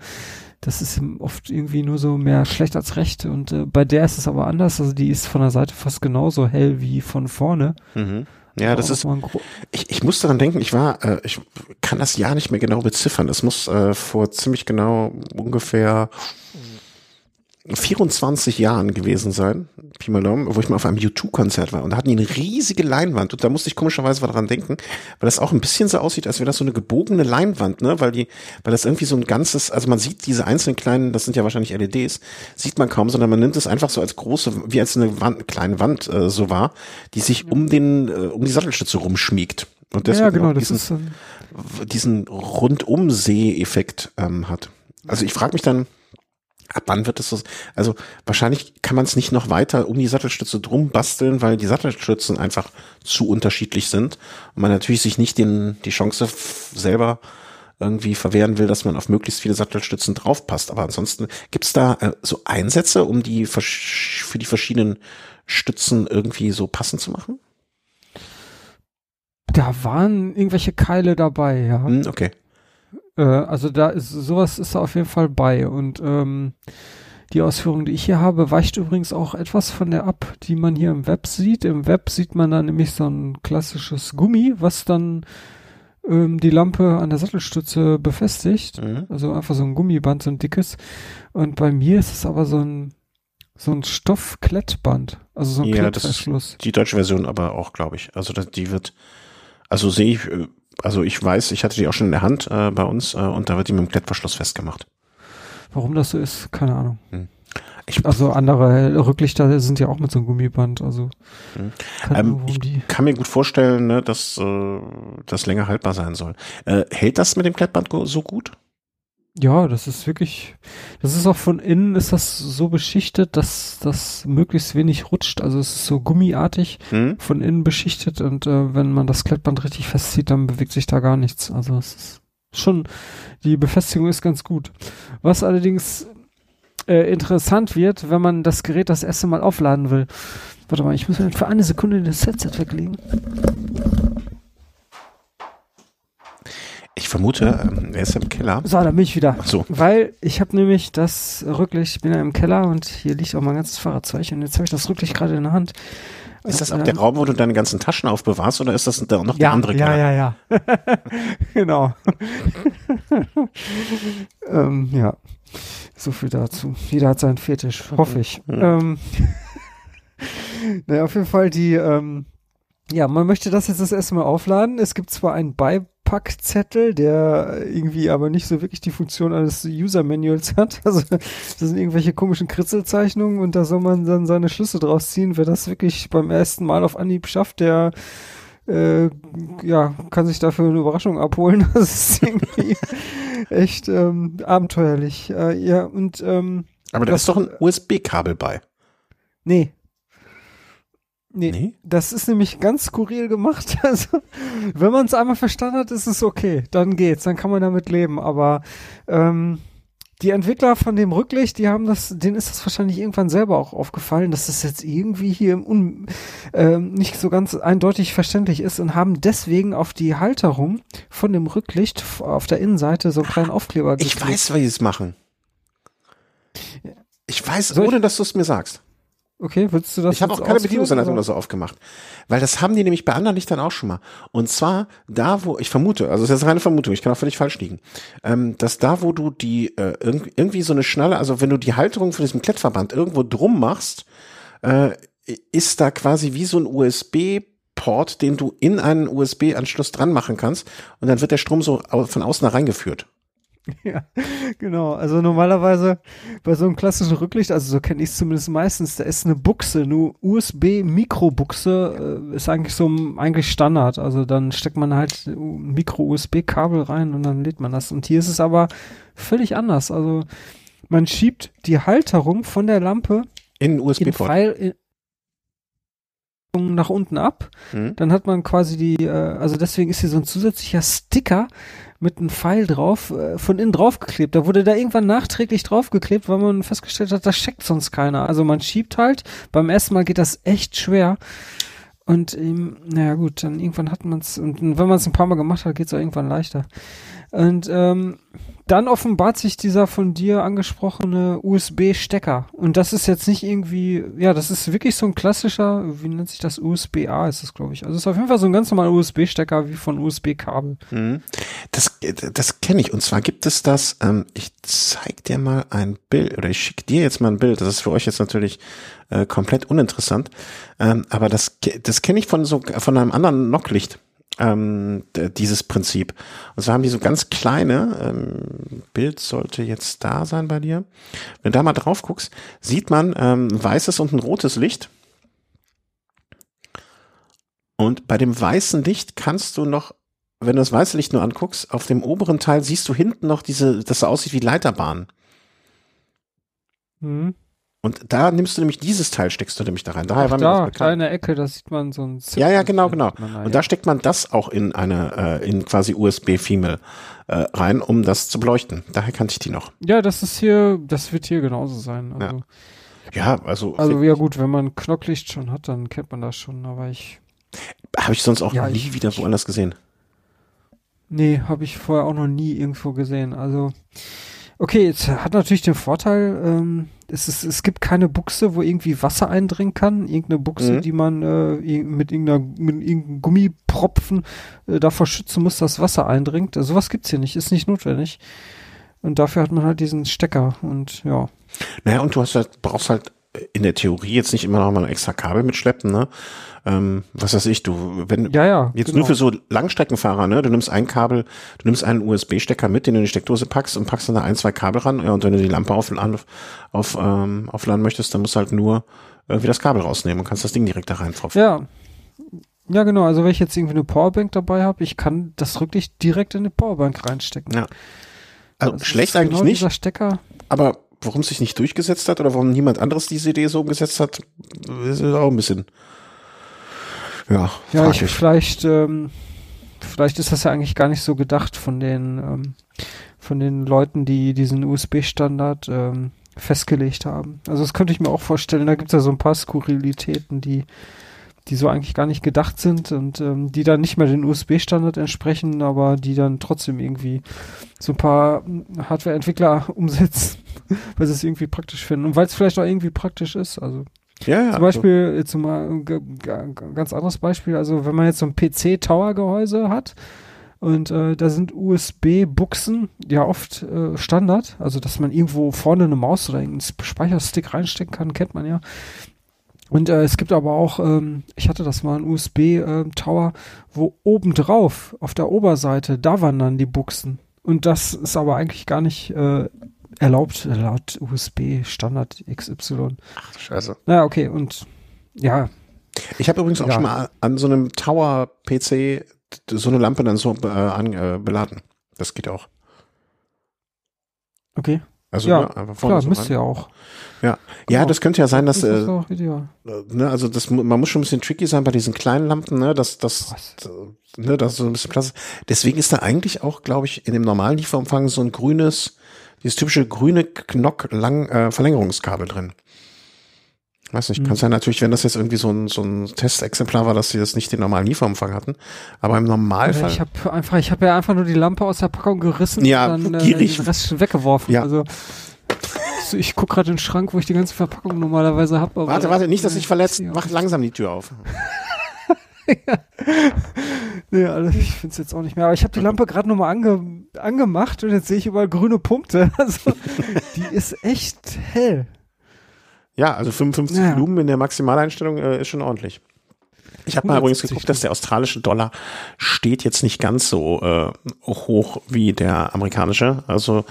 das ist oft irgendwie nur so mehr schlecht als recht. Und äh, bei der ist es aber anders. Also die ist von der Seite fast genauso hell wie von vorne. Mhm. Ja, das ist. Ich, ich muss daran denken, ich war, äh, ich kann das Jahr nicht mehr genau beziffern. Es muss äh, vor ziemlich genau ungefähr 24 Jahren gewesen sein, Pi mal Daumen, wo ich mal auf einem U2-Konzert war und da hatten die eine riesige Leinwand und da musste ich komischerweise daran denken, weil das auch ein bisschen so aussieht, als wäre das so eine gebogene Leinwand, ne, weil die, weil das irgendwie so ein ganzes, also man sieht diese einzelnen kleinen, das sind ja wahrscheinlich LEDs, sieht man kaum, sondern man nimmt es einfach so als große, wie als eine Wand, kleine Wand äh, so war, die sich um den, äh, um die Sattelstütze rumschmiegt. Und deswegen ja, genau, diesen, ist, ähm diesen Rundum-See-Effekt ähm, hat. Also ich frage mich dann, Ab wann wird es so? Also wahrscheinlich kann man es nicht noch weiter um die Sattelstütze drum basteln, weil die Sattelstützen einfach zu unterschiedlich sind und man natürlich sich nicht den, die Chance selber irgendwie verwehren will, dass man auf möglichst viele Sattelstützen draufpasst. Aber ansonsten gibt es da äh, so Einsätze, um die für die verschiedenen Stützen irgendwie so passend zu machen? Da waren irgendwelche Keile dabei, ja. Hm, okay. Äh, also da ist sowas ist da auf jeden Fall bei und ähm, die Ausführung, die ich hier habe, weicht übrigens auch etwas von der ab, die man hier im Web sieht. Im Web sieht man dann nämlich so ein klassisches Gummi, was dann ähm, die Lampe an der Sattelstütze befestigt. Mhm. Also einfach so ein Gummiband, so ein dickes. Und bei mir ist es aber so ein so ein Stoffklettband, also so ein ja, Klettverschluss. Das ist die deutsche Version aber auch, glaube ich. Also das, die wird, also sehe ich, äh, also ich weiß, ich hatte die auch schon in der Hand äh, bei uns äh, und da wird die mit dem Klettverschluss festgemacht. Warum das so ist, keine Ahnung. Hm. Ich, also andere Rücklichter sind ja auch mit so einem Gummiband, also hm. ähm, ich kann mir gut vorstellen, ne, dass äh, das länger haltbar sein soll. Äh, hält das mit dem Klettband so gut? Ja, das ist wirklich, das ist auch von innen ist das so beschichtet, dass das möglichst wenig rutscht. Also es ist so gummiartig hm? von innen beschichtet und äh, wenn man das Klettband richtig festzieht, dann bewegt sich da gar nichts. Also es ist schon, die Befestigung ist ganz gut. Was allerdings äh, interessant wird, wenn man das Gerät das erste Mal aufladen will. Warte mal, ich muss mir für eine Sekunde das Headset weglegen. Ich vermute, ähm, er ist im Keller. So, da bin ich wieder. Ach so. Weil ich habe nämlich das Rücklicht, ich bin ja im Keller und hier liegt auch mein ganzes Fahrradzeug und jetzt habe ich das Rücklicht gerade in der Hand. Ist das auch der Raum, wo du deine ganzen Taschen aufbewahrst oder ist das noch ja, der andere Keller? Ja, ja, ja. genau. ähm, ja. So viel dazu. Jeder hat seinen Fetisch, hoffe ich. Mhm. Ähm, naja, auf jeden Fall die, ähm, ja, man möchte das jetzt das erste Mal aufladen. Es gibt zwar einen Bei Packzettel, der irgendwie aber nicht so wirklich die Funktion eines User Manuals hat. Also das sind irgendwelche komischen Kritzelzeichnungen und da soll man dann seine Schlüsse draus ziehen. Wer das wirklich beim ersten Mal auf Anhieb schafft, der äh, ja, kann sich dafür eine Überraschung abholen. Das ist irgendwie echt ähm, abenteuerlich. Äh, ja, und ähm, Aber da ist doch ein USB-Kabel bei. Nee, Nee, nee, das ist nämlich ganz skurril gemacht. Also, wenn man es einmal verstanden hat, ist es okay. Dann geht's, dann kann man damit leben. Aber ähm, die Entwickler von dem Rücklicht, die haben das, denen ist das wahrscheinlich irgendwann selber auch aufgefallen, dass das jetzt irgendwie hier un, äh, nicht so ganz eindeutig verständlich ist und haben deswegen auf die Halterung von dem Rücklicht auf der Innenseite so einen kleinen Aufkleber geklebt. Ich weiß, wie sie es machen. Ich weiß, Soll ohne ich? dass du es mir sagst. Okay, willst du das? Ich habe auch keine Bedienungsanleitung oder so aufgemacht. Weil das haben die nämlich bei anderen Lichtern auch schon mal. Und zwar da, wo, ich vermute, also es ist reine Vermutung, ich kann auch völlig falsch liegen, ähm, dass da, wo du die, äh, irgendwie so eine Schnalle, also wenn du die Halterung von diesem Klettverband irgendwo drum machst, äh, ist da quasi wie so ein USB Port, den du in einen USB-Anschluss dran machen kannst und dann wird der Strom so von außen reingeführt. Ja, genau. Also normalerweise bei so einem klassischen Rücklicht, also so kenne ich es zumindest meistens, da ist eine Buchse, eine USB-Mikrobuchse, äh, ist eigentlich so eigentlich Standard. Also dann steckt man halt ein Mikro-USB-Kabel rein und dann lädt man das. Und hier ist es aber völlig anders. Also man schiebt die Halterung von der Lampe In in USB-Port. Nach unten ab. Mhm. Dann hat man quasi die, äh, also deswegen ist hier so ein zusätzlicher Sticker mit einem Pfeil drauf, äh, von innen draufgeklebt. Da wurde da irgendwann nachträglich draufgeklebt, weil man festgestellt hat, das checkt sonst keiner. Also man schiebt halt, beim ersten Mal geht das echt schwer. Und ähm, naja gut, dann irgendwann hat man es, und wenn man es ein paar Mal gemacht hat, geht es auch irgendwann leichter. Und ähm, dann offenbart sich dieser von dir angesprochene USB-Stecker. Und das ist jetzt nicht irgendwie, ja, das ist wirklich so ein klassischer, wie nennt sich das? USB-A ist das, glaube ich. Also es ist auf jeden Fall so ein ganz normaler USB-Stecker wie von USB-Kabel. Mhm. Das, das kenne ich. Und zwar gibt es das, ähm, ich zeig dir mal ein Bild oder ich schicke dir jetzt mal ein Bild. Das ist für euch jetzt natürlich äh, komplett uninteressant. Ähm, aber das, das kenne ich von so von einem anderen Nocklicht. Ähm, dieses Prinzip. Und zwar haben die so ganz kleine, ähm, Bild sollte jetzt da sein bei dir. Wenn du da mal drauf guckst, sieht man ähm, weißes und ein rotes Licht. Und bei dem weißen Licht kannst du noch wenn du das weiße Licht nur anguckst, auf dem oberen Teil siehst du hinten noch diese, das aussieht wie Leiterbahn. Mhm. Und da nimmst du nämlich dieses Teil, steckst du nämlich da rein. Daher Ach, war mir das da, bekannt. kleine Ecke, da sieht man so ein Zip Ja, ja, genau, genau. Nein, Und da steckt man das auch in eine, äh, in quasi USB-Female äh, rein, um das zu beleuchten. Daher kannte ich die noch. Ja, das ist hier, das wird hier genauso sein. Ja. Also, Ja, also, also ja gut, wenn man Knocklicht schon hat, dann kennt man das schon, aber ich, habe ich sonst auch Ja, nie ich- wieder woanders gesehen. nee, habe ich vorher auch noch nie irgendwo gesehen. Also, okay, jetzt hat natürlich den Vorteil, ähm, es, ist, es gibt keine Buchse, wo irgendwie Wasser eindringen kann. Irgendeine Buchse, Mhm. die man äh, mit, irgendeiner, mit irgendeinem Gummipropfen äh, davor schützen muss, dass Wasser eindringt. Also, sowas gibt's hier nicht, ist nicht notwendig. Und dafür hat man halt diesen Stecker und ja. Naja, und du hast halt, brauchst halt in der Theorie jetzt nicht immer noch mal ein extra Kabel mitschleppen, ne? Ähm, was weiß ich, du, wenn, Ja, ja. Jetzt genau. nur für so Langstreckenfahrer, ne? Du nimmst ein Kabel, du nimmst einen USB-Stecker mit, den du in die Steckdose packst und packst dann da ein, zwei Kabel ran. Ja, und wenn du die Lampe auf, auf, auf, ähm, aufladen möchtest, dann musst du halt nur irgendwie das Kabel rausnehmen und kannst das Ding direkt da rein tropfen. Ja. Ja, genau. Also wenn ich jetzt irgendwie eine Powerbank dabei habe, ich kann das Rücklicht direkt in eine Powerbank reinstecken. Ja. Also Das schlecht ist eigentlich genau nicht, Dieser Stecker. aber warum es sich nicht durchgesetzt hat oder warum niemand anderes diese Idee so umgesetzt hat, ist auch ein bisschen. Ja, Ja, ich, vielleicht, ähm, vielleicht ist das ja eigentlich gar nicht so gedacht von den, ähm, von den Leuten, die diesen USB-Standard ähm, festgelegt haben. Also das könnte ich mir auch vorstellen. Da gibt es ja so ein paar Skurrilitäten, die, die so eigentlich gar nicht gedacht sind und ähm, die dann nicht mehr den USB-Standard entsprechen, aber die dann trotzdem irgendwie so ein paar Hardware-Entwickler umsetzen, weil sie es irgendwie praktisch finden und weil es vielleicht auch irgendwie praktisch ist. Also ja, ja, zum Beispiel, jetzt mal ein ganz anderes Beispiel, also wenn man jetzt so ein PC-Tower-Gehäuse hat und äh, da sind USB-Buchsen ja oft äh, Standard, also dass man irgendwo vorne eine Maus oder einen Sp- Speicherstick reinstecken kann, kennt man ja. Und äh, es gibt aber auch, ähm, ich hatte das mal, ein USB-Tower, wo obendrauf auf der Oberseite, da wandern die Buchsen. Und das ist aber eigentlich gar nicht äh, erlaubt äh, laut USB-Standard XY. Ach, scheiße. Na, okay, und ja, Ich habe übrigens auch Ja. schon mal an so einem Tower-PC so eine Lampe dann so äh, an, äh, beladen. Das geht auch. okay. Also Ja, ne, einfach vorne Klar, so müsste rein. ja auch. Ja, Genau. das könnte ja sein, dass das ist äh, ideal. ne, also das man muss schon ein bisschen tricky sein bei diesen kleinen Lampen, ne, dass das Was? äh, ne, dass so ein bisschen Platz. ist. Deswegen ist da eigentlich auch, glaube ich, in dem normalen Lieferumfang so ein grünes, dieses typische grüne Knock lang äh, Verlängerungskabel drin. Weiß nicht, Mhm. kann sein natürlich, wenn das jetzt irgendwie so ein so ein Testexemplar war, dass sie das nicht den normalen Lieferumfang hatten, aber im Normalfall Ich habe einfach, ich habe ja einfach nur die Lampe aus der Packung gerissen Ja, und dann äh, gierig. den Rest schon weggeworfen. Ja. Also so, ich guck gerade in den Schrank, wo ich die ganze Verpackung normalerweise habe. Warte, warte, nicht, dass sich verletzt. Ja. Mach langsam die Tür auf. Nee, also ich finde es jetzt auch nicht mehr. Aber ich habe die Lampe gerade nochmal ange, angemacht und jetzt sehe ich überall grüne Punkte. Also die ist echt hell. Ja, also 55 Ja. Lumen in der Maximaleinstellung äh, ist schon ordentlich. Ich habe mal übrigens geguckt, dass der australische Dollar steht jetzt nicht ganz so äh, hoch wie der amerikanische. Also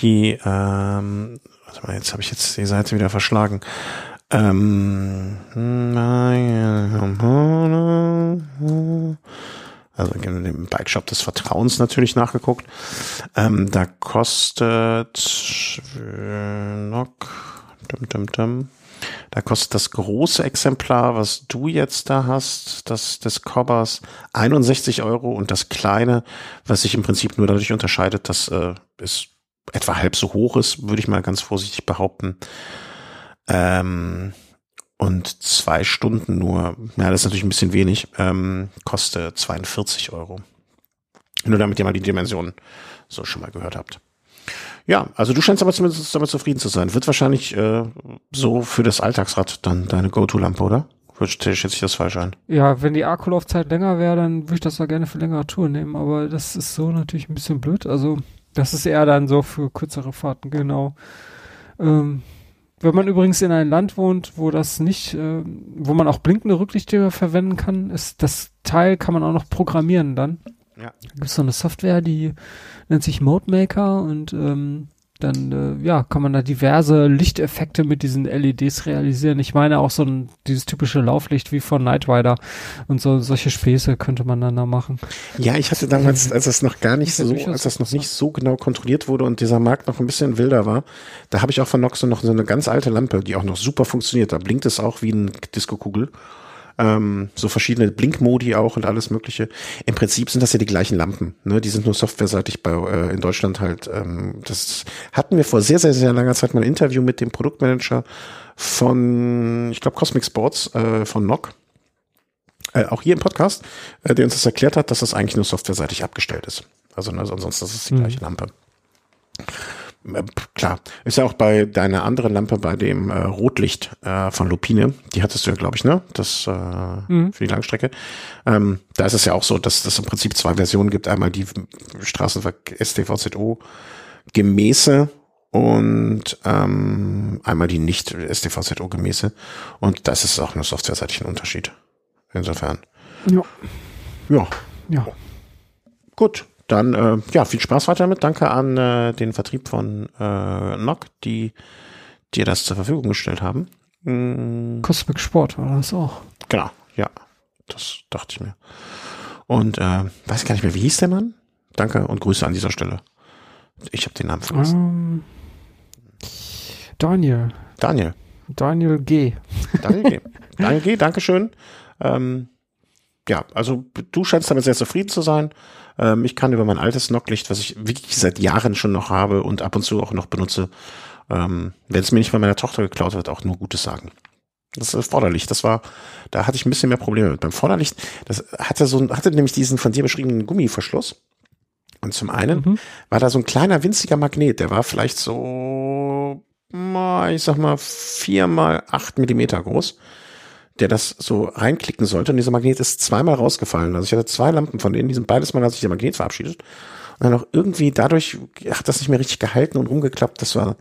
die, ähm, warte mal, jetzt habe ich jetzt die Seite wieder verschlagen. Ähm, also in dem Bike Shop des Vertrauens natürlich nachgeguckt. Ähm, da kostet äh, Nock, dum, dum, dum, da kostet das große Exemplar, was du jetzt da hast, das des Cobbers, 61 Euro und das kleine, was sich im Prinzip nur dadurch unterscheidet, dass äh, es etwa halb so hoch ist, würde ich mal ganz vorsichtig behaupten. Ähm, und zwei Stunden nur, ja, das ist natürlich ein bisschen wenig, ähm, kostet 42 Euro. Nur damit ihr mal die Dimensionen so schon mal gehört habt. Ja, also du scheinst aber zumindest damit zufrieden zu sein. Wird wahrscheinlich äh, so für das Alltagsrad dann deine Go-To-Lampe, oder? Schätze ich das falsch ein? Ja, wenn die Akkulaufzeit länger wäre, dann würde ich das da gerne für längere Touren nehmen, aber das ist so natürlich ein bisschen blöd. Also, das ist eher dann so für kürzere Fahrten, genau. Ähm, wenn man übrigens in einem Land wohnt, wo das nicht, äh, wo man auch blinkende Rücklichter verwenden kann, ist das Teil kann man auch noch programmieren dann. Ja. Da gibt es so eine Software, die nennt sich Mode Maker und ähm, dann äh, ja kann man da diverse Lichteffekte mit diesen LEDs realisieren. Ich meine auch so ein dieses typische Lauflicht wie von Night Rider und so solche Späße könnte man dann da machen. Ja, ich hatte damals, als das noch gar nicht so, als das noch nicht so genau kontrolliert wurde und dieser Markt noch ein bisschen wilder war, da habe ich auch von Noxo noch so eine ganz alte Lampe, die auch noch super funktioniert. Da blinkt es auch wie eine Disco-Kugel ähm, so verschiedene Blinkmodi auch und alles Mögliche. Im Prinzip sind das ja die gleichen Lampen. Ne? Die sind nur softwareseitig bei äh, in Deutschland halt. Ähm, das hatten wir vor sehr sehr sehr langer Zeit mal ein Interview mit dem Produktmanager von, ich glaube Cosmic Sports äh, von NOC. Äh, auch hier im Podcast, äh, der uns das erklärt hat, dass das eigentlich nur softwareseitig abgestellt ist. Also ne, ansonsten ist es die mhm. gleiche Lampe. Klar, ist ja auch bei deiner anderen Lampe, bei dem äh, Rotlicht äh, von Lupine, die hattest du ja, glaube ich, ne? Das äh, mhm. für die Langstrecke. Ähm, da ist es ja auch so, dass es im Prinzip zwei Versionen gibt. Einmal die Straßenverkehr STVZO gemäße und ähm, einmal die nicht STVZO gemäße. Und das ist auch nur softwareseitig ein Unterschied. Insofern. Ja. Ja. Ja. Gut. Dann äh, ja, viel Spaß weiter damit. Danke an äh, den Vertrieb von äh, NOC, die dir das zur Verfügung gestellt haben. Mhm. Cosmic Sport war das auch. Genau, ja. Das dachte ich mir. Und äh, weiß gar nicht mehr, wie hieß der Mann? Danke und Grüße an dieser Stelle. Ich habe den Namen vergessen. Um, ähm, Daniel. Daniel. Daniel G. Daniel G. Daniel G. Dankeschön. Ähm, ja, also du scheinst damit sehr zufrieden zu sein. Ähm, ich kann über mein altes Nocklicht, was ich wirklich seit Jahren schon noch habe und ab und zu auch noch benutze, ähm, wenn es mir nicht von meiner Tochter geklaut wird, auch nur Gutes sagen. Das ist Vorderlicht. Das war, da hatte ich ein bisschen mehr Probleme mit. Beim Vorderlicht, das hatte so, hatte nämlich diesen von dir beschriebenen Gummiverschluss. Und zum einen mhm. war da so ein kleiner winziger Magnet, der war vielleicht so, ich sag mal, vier mal acht Millimeter groß der das so reinklicken sollte. Und dieser Magnet ist zweimal rausgefallen. Also ich hatte zwei Lampen von denen, die sind beides Mal hat sich der Magnet verabschiedet. Und dann auch irgendwie dadurch hat das nicht mehr richtig gehalten und rumgeklappt. Das war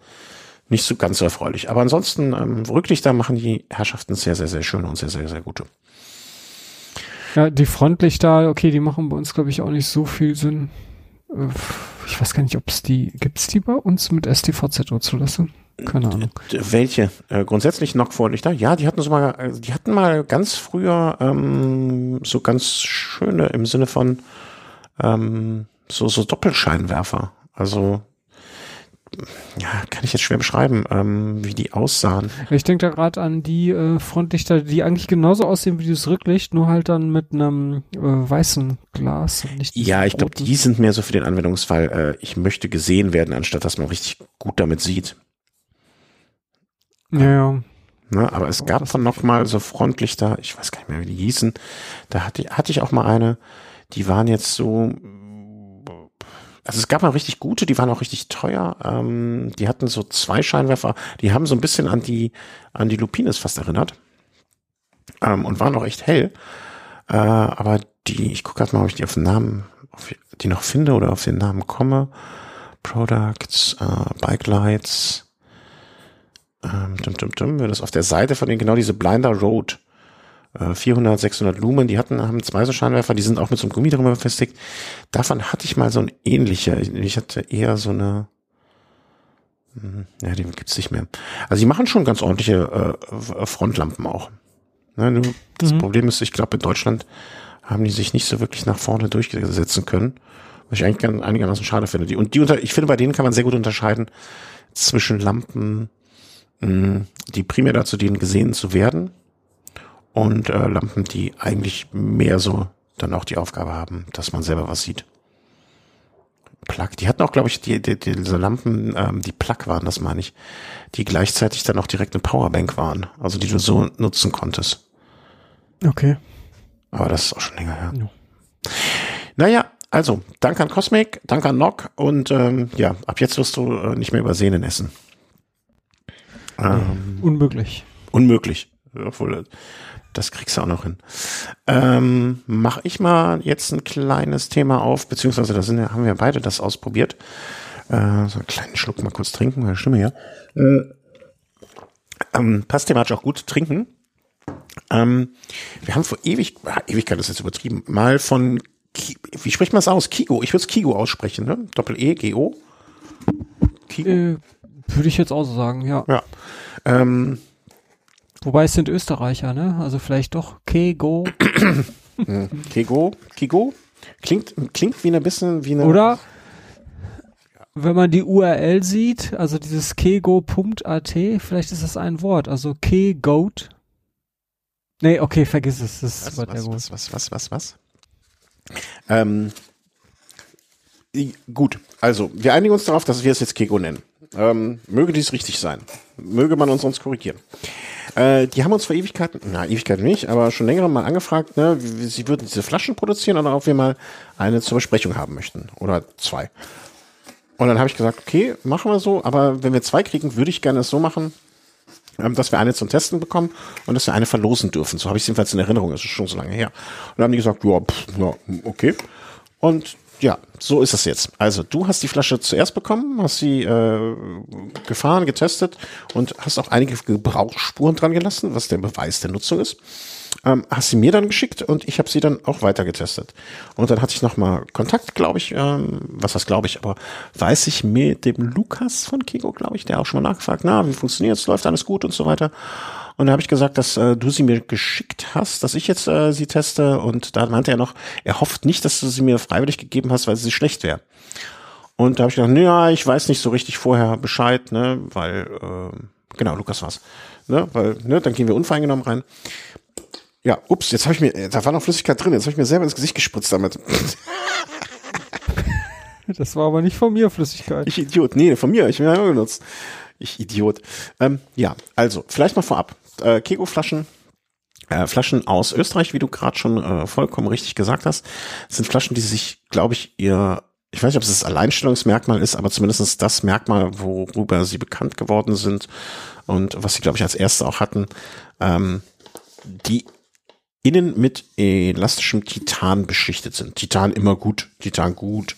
nicht so ganz so erfreulich. Aber ansonsten, ähm, Rücklichter machen die Herrschaften sehr, sehr, sehr schön und sehr, sehr, sehr gute. Ja, die Frontlichter, okay, die machen bei uns, glaube ich, auch nicht so viel Sinn. Äh, ich weiß gar nicht, ob es die, gibt es die bei uns mit STVZO zu lassen? Keine Ahnung. Welche? Äh, grundsätzlich Knock-Vorlichter? Ja, die hatten so mal, äh, die hatten mal ganz früher ähm, so ganz schöne im Sinne von ähm, so, so Doppelscheinwerfer. Also ja, kann ich jetzt schwer beschreiben, ähm, wie die aussahen. Ich denke da gerade an die äh, Frontlichter, die eigentlich genauso aussehen wie dieses Rücklicht, nur halt dann mit einem äh, weißen Glas. Nicht ja, ich glaube, die sind mehr so für den Anwendungsfall, äh, ich möchte gesehen werden, anstatt dass man richtig gut damit sieht. Ja, ja. Ne, aber es gab dann noch mal so Frontlichter, ich weiß gar nicht mehr, wie die hießen. Da hatte, hatte ich auch mal eine, die waren jetzt so, also es gab mal richtig gute, die waren auch richtig teuer. Ähm, die hatten so zwei Scheinwerfer, die haben so ein bisschen an die, an die Lupines fast erinnert. Ähm, und waren auch echt hell. Äh, aber die, ich gucke gerade mal, ob ich die auf den Namen, auf die noch finde oder auf den Namen komme. Products, äh, Bike Lights, ähm, dum, dum, dum, wenn das auf der Seite von denen genau diese Blinder Road äh, 400, 600 Lumen, die hatten, haben zwei so Scheinwerfer, die sind auch mit so einem Gummi drum befestigt. Davon hatte ich mal so ein ähnlicher, ich hatte eher so eine, hm, ja, die gibt's nicht mehr. Also die machen schon ganz ordentliche äh, Frontlampen auch. Nur das mhm. Problem ist, ich glaube, in Deutschland haben die sich nicht so wirklich nach vorne durchsetzen können. Was ich eigentlich einigermaßen schade finde. Die, und die unter, ich finde, bei denen kann man sehr gut unterscheiden zwischen Lampen, mh, die primär dazu dienen, gesehen zu werden, und äh, Lampen, die eigentlich mehr so dann auch die Aufgabe haben, dass man selber was sieht. Plug, die hatten auch, glaube ich, die, die, diese Lampen, ähm, die Plug waren, das meine ich, die gleichzeitig dann auch direkt eine Powerbank waren, also die du so nutzen konntest. Okay. Aber das ist auch schon länger her. Ja. Naja, also, danke an Cosmic, danke an Nock und ähm, ja, ab jetzt wirst du äh, nicht mehr über Sehnen essen. Ähm, unmöglich. Unmöglich. Obwohl, das kriegst du auch noch hin. Ähm, mach ich mal jetzt ein kleines Thema auf, beziehungsweise da sind, haben wir beide das ausprobiert. Äh, so einen kleinen Schluck mal kurz trinken, meine Stimme hier. Äh, ähm, passt thematisch auch gut, trinken. Ähm, wir haben vor ewig, ah, Ewigkeit ist jetzt übertrieben, mal von, wie spricht man es aus? Kigo, ich würde es Kigo aussprechen, ne? Doppel-E, G-O. Kigo. Äh, würde ich jetzt auch so sagen, ja. Ja. Ähm, Wobei es sind Österreicher, ne? Also vielleicht doch Kego. Kego, Kigo. Klingt, klingt wie ein bisschen wie eine. Oder wenn man die URL sieht, also dieses kego.at, vielleicht ist das ein Wort, also Kegoat. Nee, okay, vergiss es. Das was, was, was, was, was, was, was? Ähm, gut, also wir einigen uns darauf, dass wir es jetzt Kego nennen. Ähm, möge dies richtig sein. Möge man uns sonst korrigieren. Äh, die haben uns vor Ewigkeiten, na, Ewigkeiten nicht, aber schon länger mal angefragt, ne, wie, sie würden diese Flaschen produzieren oder ob wir mal eine zur Besprechung haben möchten. Oder zwei. Und dann habe ich gesagt, okay, machen wir so, aber wenn wir zwei kriegen, würde ich gerne es so machen, ähm, dass wir eine zum Testen bekommen und dass wir eine verlosen dürfen. So habe ich es jedenfalls in Erinnerung, das ist schon so lange her. Und dann haben die gesagt, ja, pff, ja okay. Und ja, so ist es jetzt. Also du hast die Flasche zuerst bekommen, hast sie äh, gefahren, getestet und hast auch einige Gebrauchsspuren dran gelassen, was der Beweis der Nutzung ist. Ähm, hast sie mir dann geschickt und ich habe sie dann auch weiter getestet. Und dann hatte ich nochmal Kontakt, glaube ich, ähm, was das glaube ich, aber weiß ich mit dem Lukas von Kigo, glaube ich, der auch schon mal nachgefragt, na, wie funktioniert's, läuft alles gut und so weiter. Und da habe ich gesagt, dass äh, du sie mir geschickt hast, dass ich jetzt äh, sie teste. Und da meinte er noch, er hofft nicht, dass du sie mir freiwillig gegeben hast, weil sie schlecht wäre. Und da habe ich gedacht, naja, ich weiß nicht so richtig vorher Bescheid, ne, weil, äh, genau, Lukas war's. Ne, weil, ne, dann gehen wir unvoreingenommen rein. Ja, ups, jetzt habe ich mir, da war noch Flüssigkeit drin, jetzt habe ich mir selber ins Gesicht gespritzt damit. Das war aber nicht von mir Flüssigkeit. Ich Idiot, nee, von mir, ich bin ja benutzt. Ich Idiot. Ähm, ja, also, vielleicht mal vorab äh, Kego-Flaschen. Äh, Flaschen aus Österreich, wie du gerade schon äh, vollkommen richtig gesagt hast, sind Flaschen, die sich, glaube ich, ihr, ich weiß nicht, ob es das Alleinstellungsmerkmal ist, aber zumindest das Merkmal, worüber sie bekannt geworden sind und was sie, glaube ich, als erste auch hatten, ähm, die innen mit elastischem Titan beschichtet sind. Titan immer gut, Titan gut.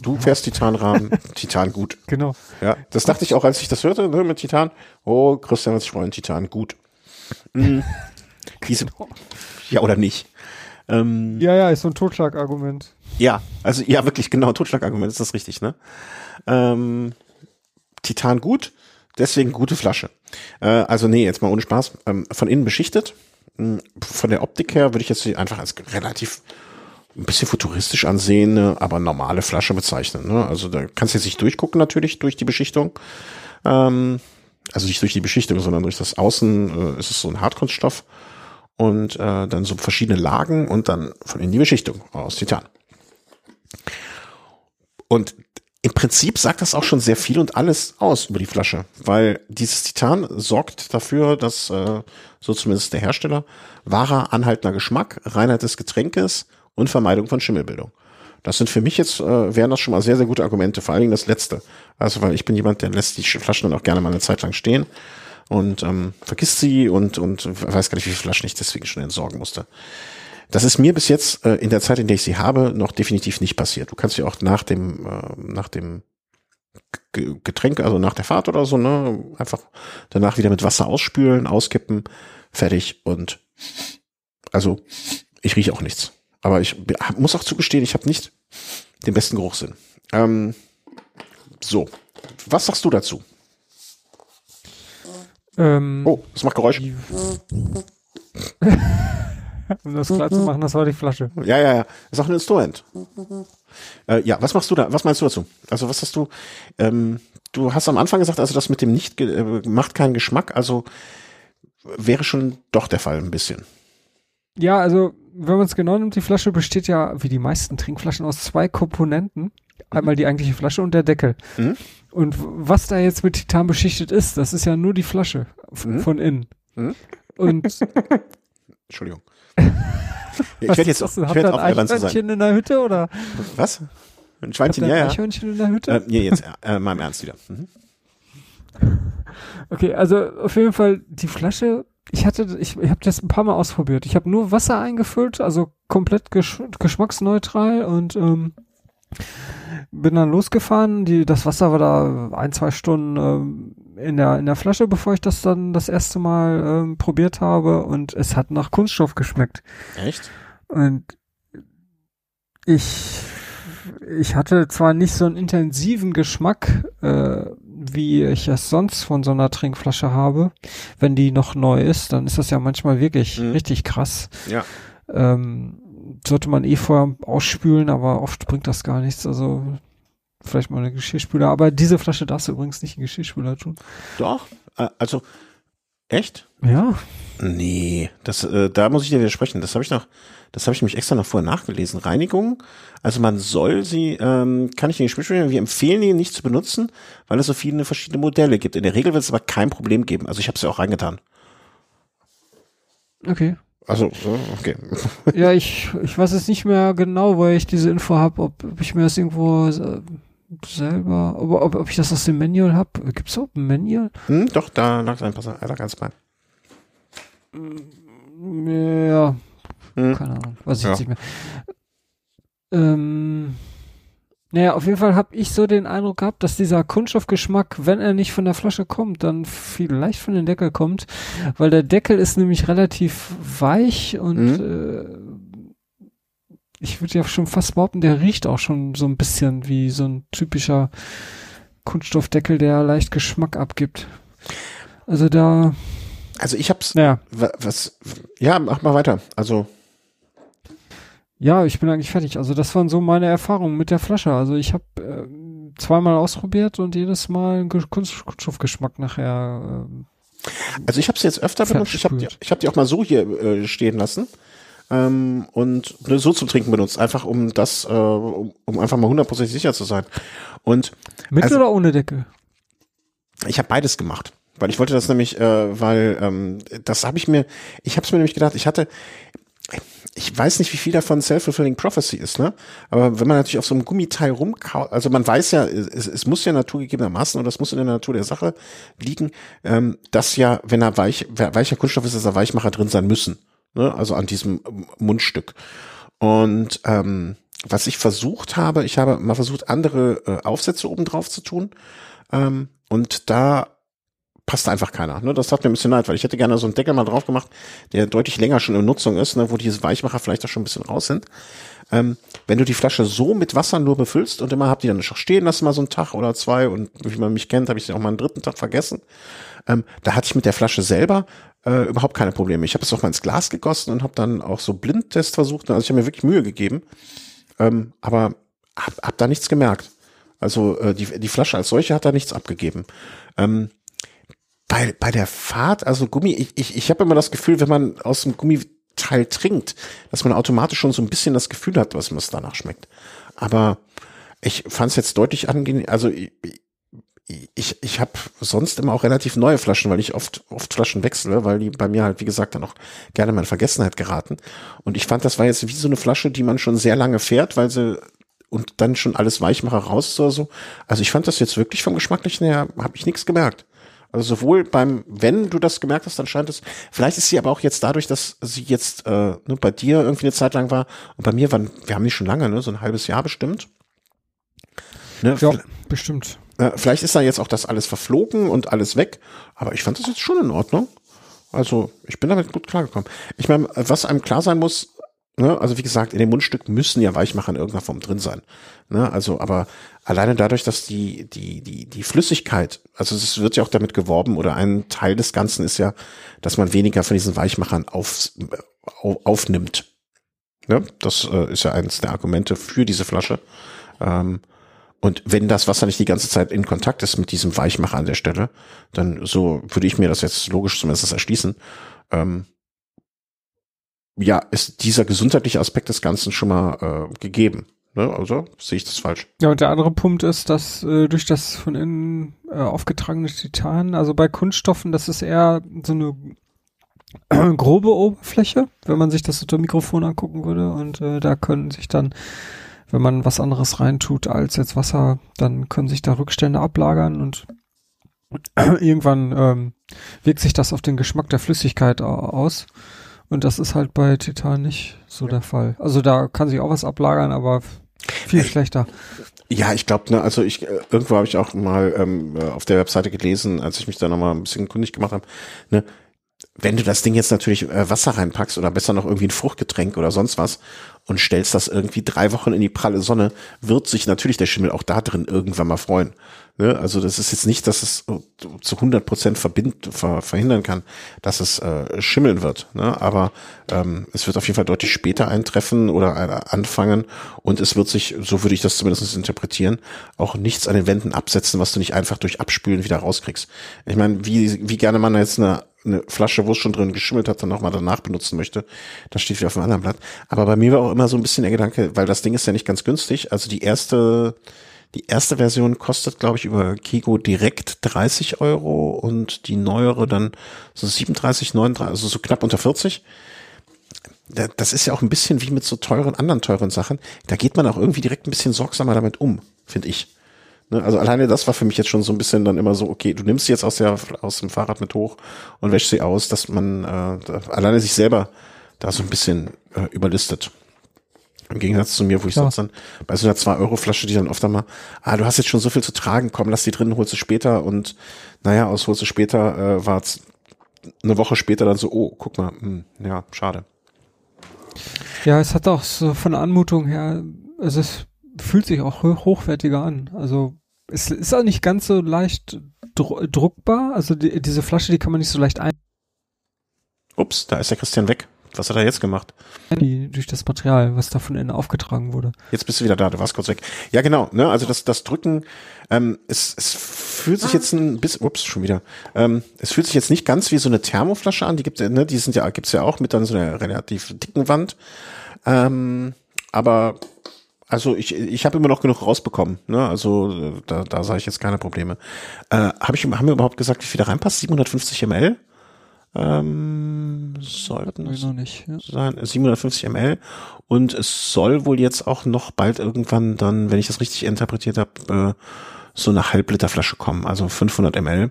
Du fährst Titanrahmen, Titan gut. Genau. Ja, das dachte ich auch, als ich das hörte, ne, mit Titan. Oh, Christian wird sich freuen, Titan gut. Mhm. Diese, genau. Ja, oder nicht? Ähm, ja, ja, ist so ein Totschlagargument. Ja, also ja, wirklich genau, Totschlagargument ist das richtig, ne? Ähm, Titan gut, deswegen gute Flasche. Äh, also nee, jetzt mal ohne Spaß. Ähm, von innen beschichtet. Hm, von der Optik her würde ich jetzt einfach als relativ ein bisschen futuristisch ansehen, ne, aber normale Flasche bezeichnen. Ne? Also da kannst du jetzt nicht durchgucken natürlich durch die Beschichtung. Ähm, also nicht durch die Beschichtung, sondern durch das Außen äh, ist es so ein Hartkunststoff und äh, dann so verschiedene Lagen und dann von innen die Beschichtung aus Titan. Und im Prinzip sagt das auch schon sehr viel und alles aus über die Flasche, weil dieses Titan sorgt dafür, dass, äh, so zumindest der Hersteller, wahrer anhaltender Geschmack, Reinheit des Getränkes und Vermeidung von Schimmelbildung. Das sind für mich jetzt, äh, wären das schon mal sehr, sehr gute Argumente, vor allen Dingen das letzte. Also, weil ich bin jemand, der lässt die Flaschen dann auch gerne mal eine Zeit lang stehen und ähm, vergisst sie und, und weiß gar nicht, wie viele Flaschen ich deswegen schon entsorgen musste. Das ist mir bis jetzt äh, in der Zeit, in der ich sie habe, noch definitiv nicht passiert. Du kannst sie auch nach dem, äh, nach dem Getränk, also nach der Fahrt oder so, ne, einfach danach wieder mit Wasser ausspülen, auskippen, fertig und Also ich rieche auch nichts. Aber ich muss auch zugestehen, ich habe nicht den besten Geruchssinn. Ähm, so, was sagst du dazu? Ähm, oh, das macht Geräusch. um das klar zu machen, das war die Flasche. Ja, ja, ja. Das ist auch ein Instrument. Äh, ja, was machst du da? Was meinst du dazu? Also was hast du? Ähm, du hast am Anfang gesagt, also das mit dem nicht äh, macht keinen Geschmack. Also wäre schon doch der Fall ein bisschen. Ja, also wenn man es genau nimmt, die Flasche besteht ja wie die meisten Trinkflaschen aus zwei Komponenten. Einmal die eigentliche Flasche und der Deckel. Mhm. Und was da jetzt mit Titan beschichtet ist, das ist ja nur die Flasche mhm. von innen. Mhm. Und Entschuldigung. ich werde jetzt, ich werde auch ein Eichhörnchen in der Hütte oder? Was? Ein Schweinchen, ja, ja. Ein Eichhörnchen in der Hütte? Äh, nee, jetzt äh, mal im Ernst wieder. Mhm. Okay, also auf jeden Fall die Flasche. Ich hatte, ich, ich habe das ein paar Mal ausprobiert. Ich habe nur Wasser eingefüllt, also komplett gesch geschmacksneutral und ähm, bin dann losgefahren. Die, das Wasser war da ein, zwei Stunden ähm, in der in der Flasche, bevor ich das dann das erste Mal ähm, probiert habe und es hat nach Kunststoff geschmeckt. Echt? Und ich ich hatte zwar nicht so einen intensiven Geschmack, äh, wie ich es sonst von so einer Trinkflasche habe. Wenn die noch neu ist, dann ist das ja manchmal wirklich mhm. richtig krass. Ja. Ähm, sollte man eh vorher ausspülen, aber oft bringt das gar nichts. Also vielleicht mal eine Geschirrspüler. Aber diese Flasche darfst du übrigens nicht in Geschirrspüler tun. Doch, also echt? Ja. Nee, das, äh, da muss ich dir widersprechen. Das habe ich noch, das habe ich nämlich extra noch vorher nachgelesen. Reinigung, also man soll sie, ähm, kann ich nicht Geschirrspüler, wir empfehlen die nicht zu benutzen, weil es so viele verschiedene Modelle gibt. In der Regel wird es aber kein Problem geben. Also ich habe es ja auch reingetan. Okay. Also, okay. ja, ich, ich weiß jetzt nicht mehr genau, weil ich diese Info habe, ob, ob ich mir das irgendwo äh, selber, ob, ob, ob ich das aus dem Manual habe. Gibt es auch ein Manual? Hm, doch, da lag ein Passer, da ganz bei. Ja, hm. keine Ahnung, weiß ich ja. jetzt nicht mehr. Ähm, naja, auf jeden Fall habe ich so den Eindruck gehabt, dass dieser Kunststoffgeschmack, wenn er nicht von der Flasche kommt, dann vielleicht von den Deckel kommt, weil der Deckel ist nämlich relativ weich und mhm. äh, ich würde ja schon fast behaupten, der riecht auch schon so ein bisschen wie so ein typischer Kunststoffdeckel, der leicht Geschmack abgibt. Also da. Also ich hab's. Ja. Was? Ja, mach mal weiter. Also ja, ich bin eigentlich fertig. Also das waren so meine Erfahrungen mit der Flasche. Also ich habe äh, zweimal ausprobiert und jedes Mal einen Kunststoffgeschmack nachher. Äh, also ich habe es jetzt öfter benutzt. Ich habe die, ich hab die auch mal so hier äh, stehen lassen ähm, und so zum Trinken benutzt, einfach um das, äh, um, um einfach mal hundertprozentig sicher zu sein. Und mit also, oder ohne Deckel? Ich habe beides gemacht weil ich wollte das nämlich, äh, weil ähm, das habe ich mir, ich habe es mir nämlich gedacht, ich hatte, ich weiß nicht, wie viel davon Self-Fulfilling Prophecy ist, ne? Aber wenn man natürlich auf so einem Gummiteil rumkaut, also man weiß ja, es, es muss ja naturgegebenermaßen, und das muss in der Natur der Sache liegen, ähm, dass ja, wenn er weich, weicher Kunststoff ist, dass da Weichmacher drin sein müssen, ne? Also an diesem Mundstück. Und ähm, was ich versucht habe, ich habe mal versucht, andere äh, Aufsätze oben drauf zu tun. Ähm, und da passt einfach keiner. Ne? Das hat mir ein bisschen leid, weil ich hätte gerne so einen Deckel mal drauf gemacht, der deutlich länger schon in Nutzung ist, ne? wo diese Weichmacher vielleicht auch schon ein bisschen raus sind. Ähm, wenn du die Flasche so mit Wasser nur befüllst und immer habt die dann schon stehen lassen, mal so einen Tag oder zwei und wie man mich kennt, habe ich sie auch mal einen dritten Tag vergessen. Ähm, da hatte ich mit der Flasche selber äh, überhaupt keine Probleme. Ich habe es auch mal ins Glas gegossen und habe dann auch so Blindtest versucht. Also ich habe mir wirklich Mühe gegeben, ähm, aber hab, hab da nichts gemerkt. Also äh, die, die Flasche als solche hat da nichts abgegeben. Ähm, bei, bei der Fahrt, also Gummi, ich, ich, ich habe immer das Gefühl, wenn man aus dem Gummiteil trinkt, dass man automatisch schon so ein bisschen das Gefühl hat, was es danach schmeckt. Aber ich fand es jetzt deutlich angenehm, also ich, ich, ich habe sonst immer auch relativ neue Flaschen, weil ich oft, oft Flaschen wechsle, weil die bei mir halt, wie gesagt, dann auch gerne mal in Vergessenheit geraten. Und ich fand, das war jetzt wie so eine Flasche, die man schon sehr lange fährt, weil sie und dann schon alles Weichmacher raus oder so. Also ich fand das jetzt wirklich vom Geschmacklichen her, habe ich nichts gemerkt. Also sowohl beim, wenn du das gemerkt hast, dann scheint es, vielleicht ist sie aber auch jetzt dadurch, dass sie jetzt äh, ne, bei dir irgendwie eine Zeit lang war und bei mir waren, wir haben die schon lange, ne, so ein halbes Jahr bestimmt. Ne, ja, bestimmt. Äh, vielleicht ist da jetzt auch das alles verflogen und alles weg, aber ich fand das jetzt schon in Ordnung. Also ich bin damit gut klargekommen. Ich meine, was einem klar sein muss, ne, also wie gesagt, in dem Mundstück müssen ja Weichmacher in irgendeiner Form drin sein. Ne, also, aber alleine dadurch, dass die, die, die, die Flüssigkeit, also es wird ja auch damit geworben, oder ein Teil des Ganzen ist ja, dass man weniger von diesen Weichmachern auf, auf, aufnimmt. Ne? Das äh, ist ja eines der Argumente für diese Flasche. Ähm, und wenn das Wasser nicht die ganze Zeit in Kontakt ist mit diesem Weichmacher an der Stelle, dann so würde ich mir das jetzt logisch zumindest erschließen. Ähm, ja, ist dieser gesundheitliche Aspekt des Ganzen schon mal äh, gegeben. Ne? Also sehe ich das falsch. Ja, und der andere Punkt ist, dass äh, durch das von innen äh, aufgetragene Titan, also bei Kunststoffen, das ist eher so eine grobe Oberfläche, wenn man sich das unter Mikrofon angucken würde. Und äh, da können sich dann wenn man was anderes reintut als jetzt Wasser, dann können sich da Rückstände ablagern und irgendwann ähm, wirkt sich das auf den Geschmack der Flüssigkeit aus. Und das ist halt bei Titan nicht so ja. der Fall. Also da kann sich auch was ablagern, aber viel schlechter. Ja, ich glaube, ne, also ich äh, irgendwo habe ich auch mal ähm, äh, auf der Webseite gelesen, als ich mich da nochmal ein bisschen kundig gemacht habe, ne, wenn du das Ding jetzt natürlich äh, Wasser reinpackst oder besser noch irgendwie ein Fruchtgetränk oder sonst was und stellst das irgendwie drei Wochen in die pralle Sonne, wird sich natürlich der Schimmel auch da drin irgendwann mal freuen. Ne? Also das ist jetzt nicht, dass es zu 100 Prozent ver, verhindern kann, dass es äh, schimmeln wird. Ne? Aber ähm, es wird auf jeden Fall deutlich später eintreffen oder äh, anfangen und es wird sich, so würde ich das zumindest interpretieren, auch nichts an den Wänden absetzen, was du nicht einfach durch Abspülen wieder rauskriegst. Ich meine, wie, wie gerne man jetzt eine eine Flasche, wo es schon drin geschimmelt hat, dann nochmal danach benutzen möchte. Das steht wieder auf dem anderen Blatt. Aber bei mir war auch immer so ein bisschen der Gedanke, weil das Ding ist ja nicht ganz günstig. Also die erste, die erste Version kostet, glaube ich, über Kigo direkt 30 Euro und die neuere dann so 37, 39, also so knapp unter 40 das ist ja auch ein bisschen wie mit so teuren, anderen teuren Sachen. Da geht man auch irgendwie direkt ein bisschen sorgsamer damit um, finde ich. Ne? Also alleine das war für mich jetzt schon so ein bisschen dann immer so, okay, du nimmst sie jetzt aus, der, aus dem Fahrrad mit hoch und wäschst sie aus, dass man äh, alleine sich selber da so ein bisschen äh, überlistet. Im Gegensatz zu mir, wo ich ja. sonst dann bei so einer 2-Euro-Flasche, die dann oft einmal, ah, du hast jetzt schon so viel zu tragen, komm, lass die drin, holst du später und naja, aus holst du später, äh, war eine Woche später dann so, oh, guck mal, hm, ja, schade. Ja, es hat auch so von der Anmutung her, es ist, fühlt sich auch hochwertiger an. Also es ist auch nicht ganz so leicht dr druckbar. Also die, diese Flasche, die kann man nicht so leicht ein. Ups, da ist der Christian weg. Was hat er jetzt gemacht? Durch das Material, was da von innen aufgetragen wurde. Jetzt bist du wieder da, du warst kurz weg. Ja, genau, ne, also das, das Drücken, ähm, es, es fühlt sich jetzt ein bisschen, ups, schon wieder, ähm, es fühlt sich jetzt nicht ganz wie so eine Thermoflasche an, die gibt ne, die sind ja, gibt's ja auch mit dann so einer relativ dicken Wand. Ähm, aber also ich, ich habe immer noch genug rausbekommen. Ne? Also da, da sage ich jetzt keine Probleme. Äh, hab ich, haben wir überhaupt gesagt, wie viel da reinpasst? 750 ml? ähm, sollten es noch nicht, ja. sein, 750 äh, ml und es soll wohl jetzt auch noch bald irgendwann dann, wenn ich das richtig interpretiert habe, äh, so eine Halbliterflasche kommen, also 500 ml,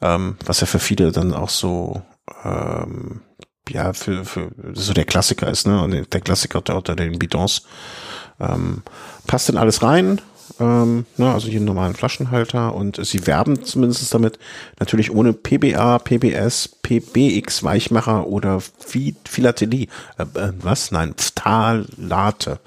ähm, was ja für viele dann auch so ähm, ja für, für so der Klassiker ist, ne? Und der Klassiker unter den Bidons. Ähm, passt denn alles rein? ähm, ne, also hier einen normalen Flaschenhalter und sie werben zumindest damit natürlich ohne PBA, PBS, PBX Weichmacher oder Philatelie. Äh, äh, was? Nein, Phthalate.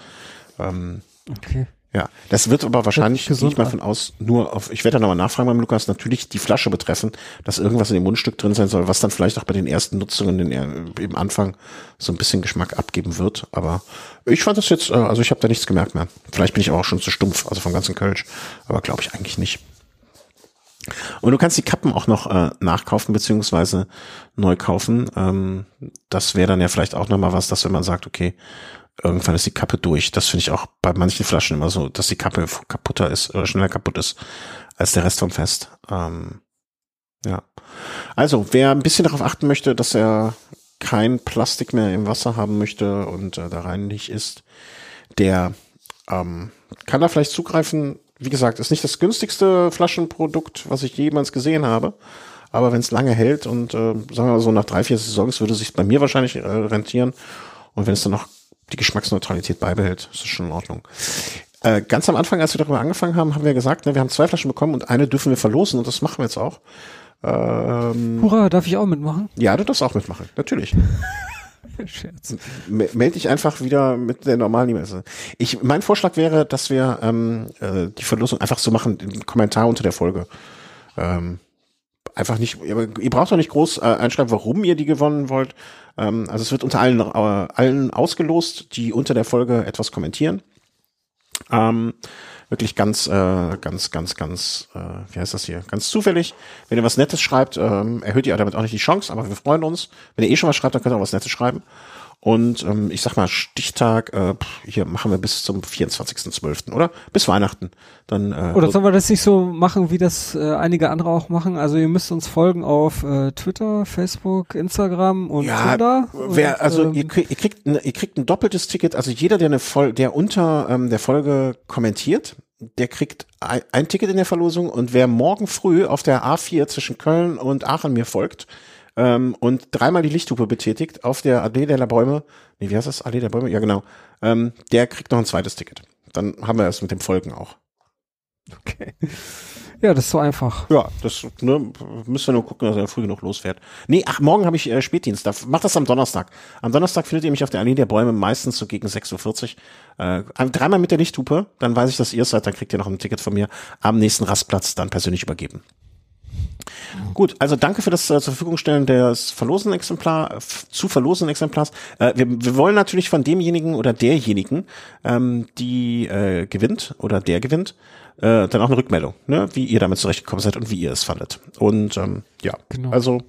Ähm, okay. Ja, das wird aber wahrscheinlich, gehe ich mal von aus, nur auf, ich werde da nochmal nachfragen beim Lukas, natürlich die Flasche betreffen, dass irgendwas in dem Mundstück drin sein soll, was dann vielleicht auch bei den ersten Nutzungen den, im Anfang so ein bisschen Geschmack abgeben wird. Aber ich fand das jetzt, äh, also ich habe da nichts gemerkt mehr. Vielleicht bin ich auch schon zu stumpf, also vom ganzen Kölsch, aber glaube ich eigentlich nicht. Und du kannst die Kappen auch noch äh, nachkaufen beziehungsweise neu kaufen. Ähm, das wäre dann ja vielleicht auch nochmal was, dass wenn man sagt, okay, irgendwann ist die Kappe durch. Das finde ich auch bei manchen Flaschen immer so, dass die Kappe kaputter ist oder schneller kaputt ist als der Rest vom Fest. Ähm, ja. Also, wer ein bisschen darauf achten möchte, dass er kein Plastik mehr im Wasser haben möchte und äh, da reinlich ist, der ähm, kann da vielleicht zugreifen. Wie gesagt, ist nicht das günstigste Flaschenprodukt, was ich jemals gesehen habe. Aber wenn es lange hält und äh, sagen wir mal so nach drei, vier Saisons würde sich bei mir wahrscheinlich äh, rentieren. Und wenn es dann noch die Geschmacksneutralität beibehält. Das ist schon in Ordnung. Äh, ganz am Anfang, als wir darüber angefangen haben, haben wir gesagt, ne, wir haben zwei Flaschen bekommen und eine dürfen wir verlosen und das machen wir jetzt auch. Ähm, Hurra, darf ich auch mitmachen? ja, du darfst auch mitmachen, natürlich. Scherz. Me- Meld dich einfach wieder mit der normalen E-Mail. Ich, mein Vorschlag wäre, dass wir ähm, äh, die Verlosung einfach so machen, den Kommentar unter der Folge. Ähm, einfach nicht, ihr braucht doch nicht groß äh, einschreiben, warum ihr die gewonnen wollt. Ähm, also es wird unter allen, äh, allen ausgelost, die unter der Folge etwas kommentieren. Ähm, wirklich ganz, äh, ganz, ganz, ganz, äh, wie heißt das hier? Ganz zufällig. Wenn ihr was Nettes schreibt, ähm, erhöht ihr damit auch nicht die Chance, aber wir freuen uns. Wenn ihr eh schon was schreibt, dann könnt ihr auch was Nettes schreiben. Und ähm, ich sag mal, Stichtag, äh, hier machen wir bis zum 24.12., oder? Bis Weihnachten. Dann, äh, Oder sollen wir das nicht so machen, wie das äh, einige andere auch machen? Also ihr müsst uns folgen auf äh, Twitter, Facebook, Instagram und Ja, Twitter. Wer, und, also ähm, ihr, kriegt, ihr, kriegt ein, ihr kriegt ein doppeltes Ticket, also jeder, der eine Fol der unter ähm, der Folge kommentiert, der kriegt ein, ein Ticket in der Verlosung und wer morgen früh auf der A4 zwischen Köln und Aachen mir folgt ähm, und dreimal die Lichthupe betätigt auf der Allee der Bäume, nee, wie heißt das? Allee der Bäume? Ja, genau. Ähm, der kriegt noch ein zweites Ticket. Dann haben wir es mit dem Folgen auch. Okay. Ja, das ist so einfach. Ja, das ne, müsst ihr nur gucken, dass er früh genug losfährt. Nee, ach, morgen habe ich äh, Spätdienst. Da, macht das am Donnerstag. Am Donnerstag findet ihr mich auf der Allee der Bäume meistens so gegen 6.40 Uhr. Äh, dreimal mit der Lichthupe, dann weiß ich, dass ihr es seid, dann kriegt ihr noch ein Ticket von mir am nächsten Rastplatz dann persönlich übergeben. Gut, also danke für das äh, zur Verfügung stellen des verlosenen Exemplar, zu verlosenen Exemplars. Äh, wir, wir wollen natürlich von demjenigen oder derjenigen, ähm, die äh, gewinnt oder der gewinnt, äh, dann auch eine Rückmeldung, ne, wie ihr damit zurechtgekommen seid und wie ihr es fandet. Und ähm, ja, Genau. also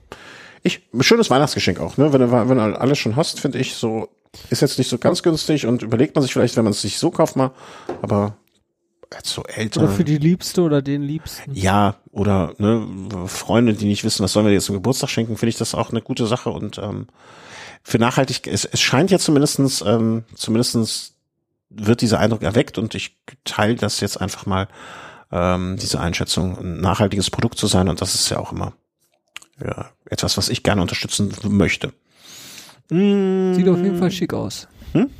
ich schönes Weihnachtsgeschenk auch, ne? Wenn du wenn du alles schon hast, finde ich so ist jetzt nicht so ganz günstig und überlegt man sich vielleicht, wenn man es sich so kauft mal, aber so älter. Oder für die Liebste oder den Liebsten. Ja, oder ne, Freunde, die nicht wissen, was sollen wir dir jetzt zum Geburtstag schenken, finde ich das auch eine gute Sache und ähm, für nachhaltig, es, es scheint ja zumindestens, ähm, zumindestens wird dieser Eindruck erweckt und ich teile das jetzt einfach mal, ähm, diese Einschätzung, ein nachhaltiges Produkt zu sein und das ist ja auch immer ja, etwas, was ich gerne unterstützen möchte. Mm, Sieht auf jeden Fall schick aus. Hm?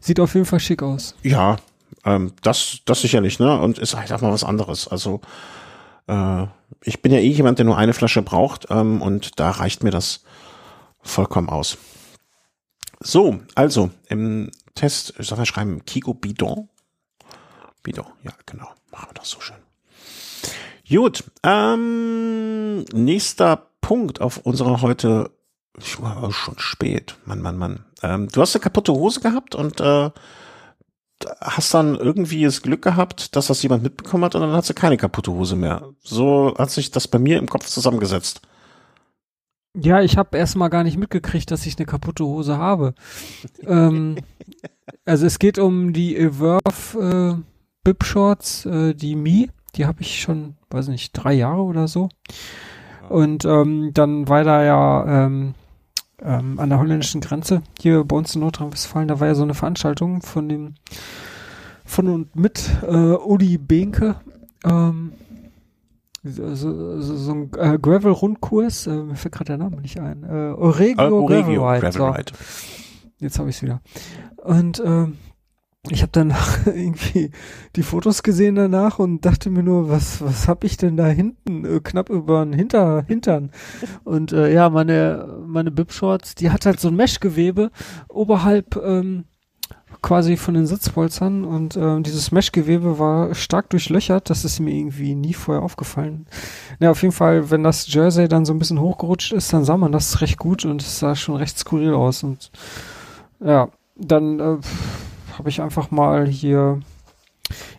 Sieht auf jeden Fall schick aus. Ja, ähm, das, das sicherlich, ne? Und ist halt auch mal was anderes. Also äh, ich bin ja eh jemand, der nur eine Flasche braucht ähm, und da reicht mir das vollkommen aus. So, also im Test, ich soll mal schreiben, Kiko Bidon. Bidon, ja, genau. Machen wir das so schön. Gut, ähm, nächster Punkt auf unserer heute, ich war schon spät, Mann, Mann, Mann. Ähm, du hast eine kaputte Hose gehabt und äh, hast dann irgendwie das Glück gehabt, dass das jemand mitbekommen hat und dann hat sie keine kaputte Hose mehr. So hat sich das bei mir im Kopf zusammengesetzt. Ja, ich habe erstmal gar nicht mitgekriegt, dass ich eine kaputte Hose habe. ähm, also es geht um die Everve äh, Bib Shorts, äh, die Mi. Die habe ich schon, weiß nicht, drei Jahre oder so. Und ähm, dann war da ja ähm, ähm, an der holländischen Grenze hier bei uns in Nordrhein-Westfalen, da war ja so eine Veranstaltung von dem von und mit äh, Uli Behnke. Ähm, so, so, so, so ein äh, Gravel-Rundkurs, äh, mir fällt gerade der Name nicht ein. Äh, Oregio, Äh, Gravel Oregio, Ride. Gravel so. Ride. Jetzt habe ich es wieder. Und ähm, ich habe dann irgendwie die Fotos gesehen danach und dachte mir nur, was was habe ich denn da hinten äh, knapp über den Hinter Hintern? Und äh, ja, meine meine Bib Shorts, die hat halt so ein Meshgewebe oberhalb ähm, quasi von den Sitzpolstern und ähm, dieses Meshgewebe war stark durchlöchert. Das ist mir irgendwie nie vorher aufgefallen. Ja, auf jeden Fall, wenn das Jersey dann so ein bisschen hochgerutscht ist, dann sah man das recht gut und es sah schon recht skurril aus und ja, dann äh, habe ich einfach mal hier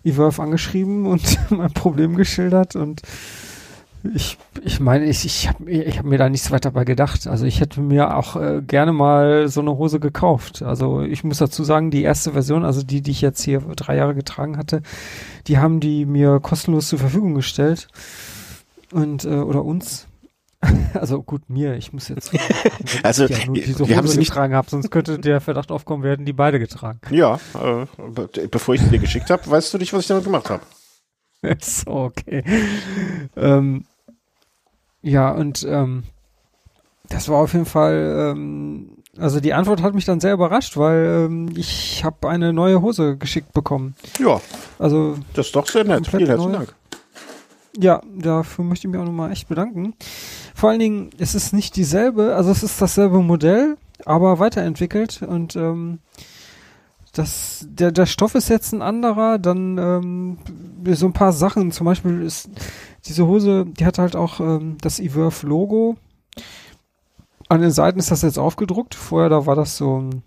Everve angeschrieben und mein Problem geschildert und ich, ich meine, ich, ich habe ich hab mir da nichts weiter bei gedacht. Also ich hätte mir auch äh, gerne mal so eine Hose gekauft. Also ich muss dazu sagen, die erste Version, also die, die ich jetzt hier drei Jahre getragen hatte, die haben die mir kostenlos zur Verfügung gestellt. Und, äh, oder uns. Also gut, mir, ich muss jetzt. Also, ja nur wir- diese wir haben Hose sie nicht- getragen habe, sonst könnte der Verdacht aufkommen, wir hätten die beide getragen. Ja, äh, be- bevor ich sie dir geschickt habe, weißt du nicht, was ich damit gemacht habe. so, okay. ähm, ja, und ähm, das war auf jeden Fall, ähm, also die Antwort hat mich dann sehr überrascht, weil ähm, ich habe eine neue Hose geschickt bekommen. Ja, Also das ist doch sehr nett. Komplett Vielen herzlichen neu. Dank. Ja, dafür möchte ich mich auch nochmal echt bedanken. Vor allen Dingen, es ist nicht dieselbe, also es ist dasselbe Modell, aber weiterentwickelt und ähm, das, der, der Stoff ist jetzt ein anderer, dann ähm, so ein paar Sachen, zum Beispiel ist diese Hose, die hat halt auch ähm, das Everf Logo. An den Seiten ist das jetzt aufgedruckt. Vorher, da war das so ein,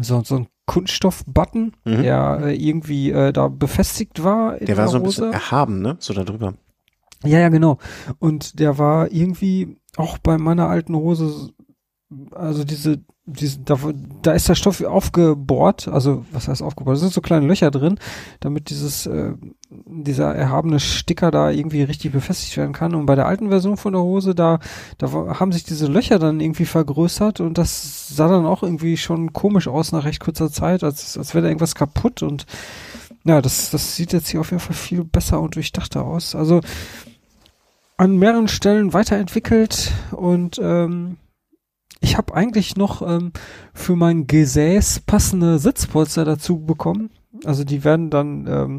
so, so ein Kunststoff-Button, mhm. der äh, irgendwie äh, da befestigt war. der war der so ein bisschen erhaben, ne? So da drüber. Ja, ja, genau. Und der war irgendwie auch bei meiner alten Hose, also diese diesen, da, da ist der Stoff aufgebohrt, also was heißt aufgebohrt? Da sind so kleine Löcher drin, damit dieses äh, dieser erhabene Sticker da irgendwie richtig befestigt werden kann. Und bei der alten Version von der Hose, da, da haben sich diese Löcher dann irgendwie vergrößert und das sah dann auch irgendwie schon komisch aus nach recht kurzer Zeit, als, als wäre da irgendwas kaputt. Und ja, das, das sieht jetzt hier auf jeden Fall viel besser und durchdachter aus. Also an mehreren Stellen weiterentwickelt und ähm, ich habe eigentlich noch ähm, für mein Gesäß passende Sitzpolster dazu bekommen. Also die werden dann ähm,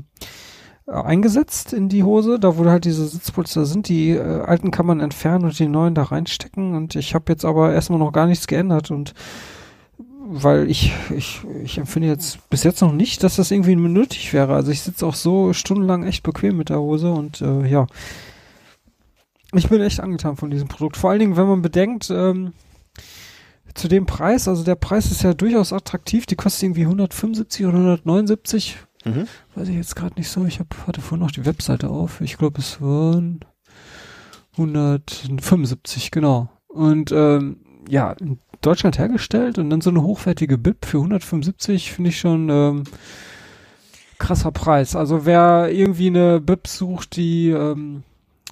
eingesetzt in die Hose, da wo halt diese Sitzpolster sind. Die äh, alten kann man entfernen und die neuen da reinstecken. Und ich habe jetzt aber erstmal noch gar nichts geändert und weil ich, ich, ich empfinde jetzt bis jetzt noch nicht, dass das irgendwie nötig wäre. Also ich sitze auch so stundenlang echt bequem mit der Hose und äh, ja. Ich bin echt angetan von diesem Produkt. Vor allen Dingen, wenn man bedenkt, ähm, zu dem Preis, also der Preis ist ja durchaus attraktiv, die kostet irgendwie 175 oder 179. Mhm. Weiß ich jetzt gerade nicht so. Ich hab, hatte vorhin noch die Webseite auf. Ich glaube, es waren 175, genau. Und ähm, ja, in Deutschland hergestellt und dann so eine hochwertige Bib für 175 finde ich schon ähm, krasser Preis. Also wer irgendwie eine Bib sucht, die ähm,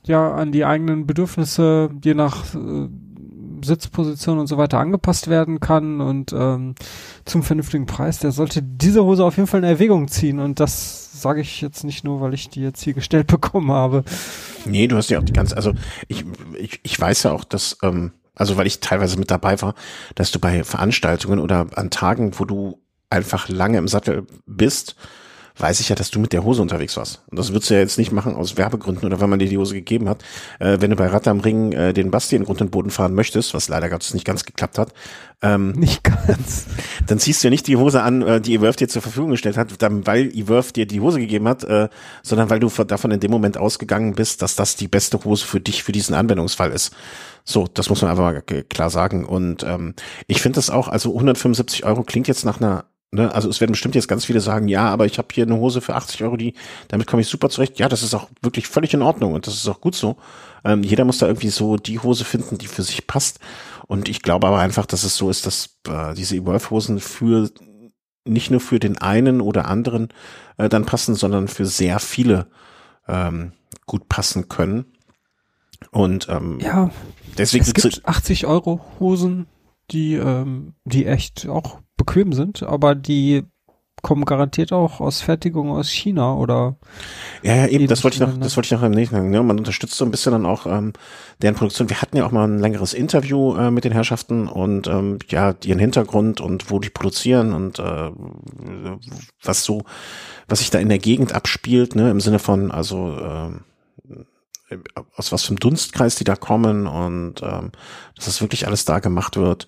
ja an die eigenen Bedürfnisse je nach äh, Sitzposition und so weiter angepasst werden kann und ähm, zum vernünftigen Preis, der sollte diese Hose auf jeden Fall in Erwägung ziehen und das sage ich jetzt nicht nur, weil ich die jetzt hier gestellt bekommen habe. Nee, du hast ja auch die ganze, also ich, ich, ich weiß ja auch, dass, ähm, also weil ich teilweise mit dabei war, dass du bei Veranstaltungen oder an Tagen, wo du einfach lange im Sattel bist, weiß ich ja, dass du mit der Hose unterwegs warst. Und das würdest du ja jetzt nicht machen aus Werbegründen oder weil man dir die Hose gegeben hat. Äh, wenn du bei Rad am Ring äh, den Basti in Grund und Boden fahren möchtest, was leider Gottes nicht ganz geklappt hat. Ähm, nicht ganz. Dann ziehst du ja nicht die Hose an, äh, die Ewerf dir zur Verfügung gestellt hat, dann, weil Ewerf dir die Hose gegeben hat, äh, sondern weil du davon in dem Moment ausgegangen bist, dass das die beste Hose für dich für diesen Anwendungsfall ist. So, das muss man einfach klar sagen. Und ähm, ich finde das auch, also 175 Euro klingt jetzt nach einer Ne, also es werden bestimmt jetzt ganz viele sagen, ja, aber ich habe hier eine Hose für 80 Euro, die, damit komme ich super zurecht. Ja, das ist auch wirklich völlig in Ordnung und das ist auch gut so. Ähm, jeder muss da irgendwie so die Hose finden, die für sich passt. Und ich glaube aber einfach, dass es so ist, dass äh, diese Evolve-Hosen für nicht nur für den einen oder anderen äh, dann passen, sondern für sehr viele ähm, gut passen können. Und ähm, ja, deswegen es gibt 80 Euro Hosen, die ähm, die echt auch bequem sind, aber die kommen garantiert auch aus Fertigung aus China oder ja, ja eben das wollte ich noch das wollte ich noch im nächsten sagen ne? man unterstützt so ein bisschen dann auch ähm, deren Produktion wir hatten ja auch mal ein längeres Interview äh, mit den Herrschaften und ähm, ja ihren Hintergrund und wo die produzieren und äh, was so was sich da in der Gegend abspielt ne im Sinne von also äh, aus was für einem Dunstkreis die da kommen und ähm, dass das wirklich alles da gemacht wird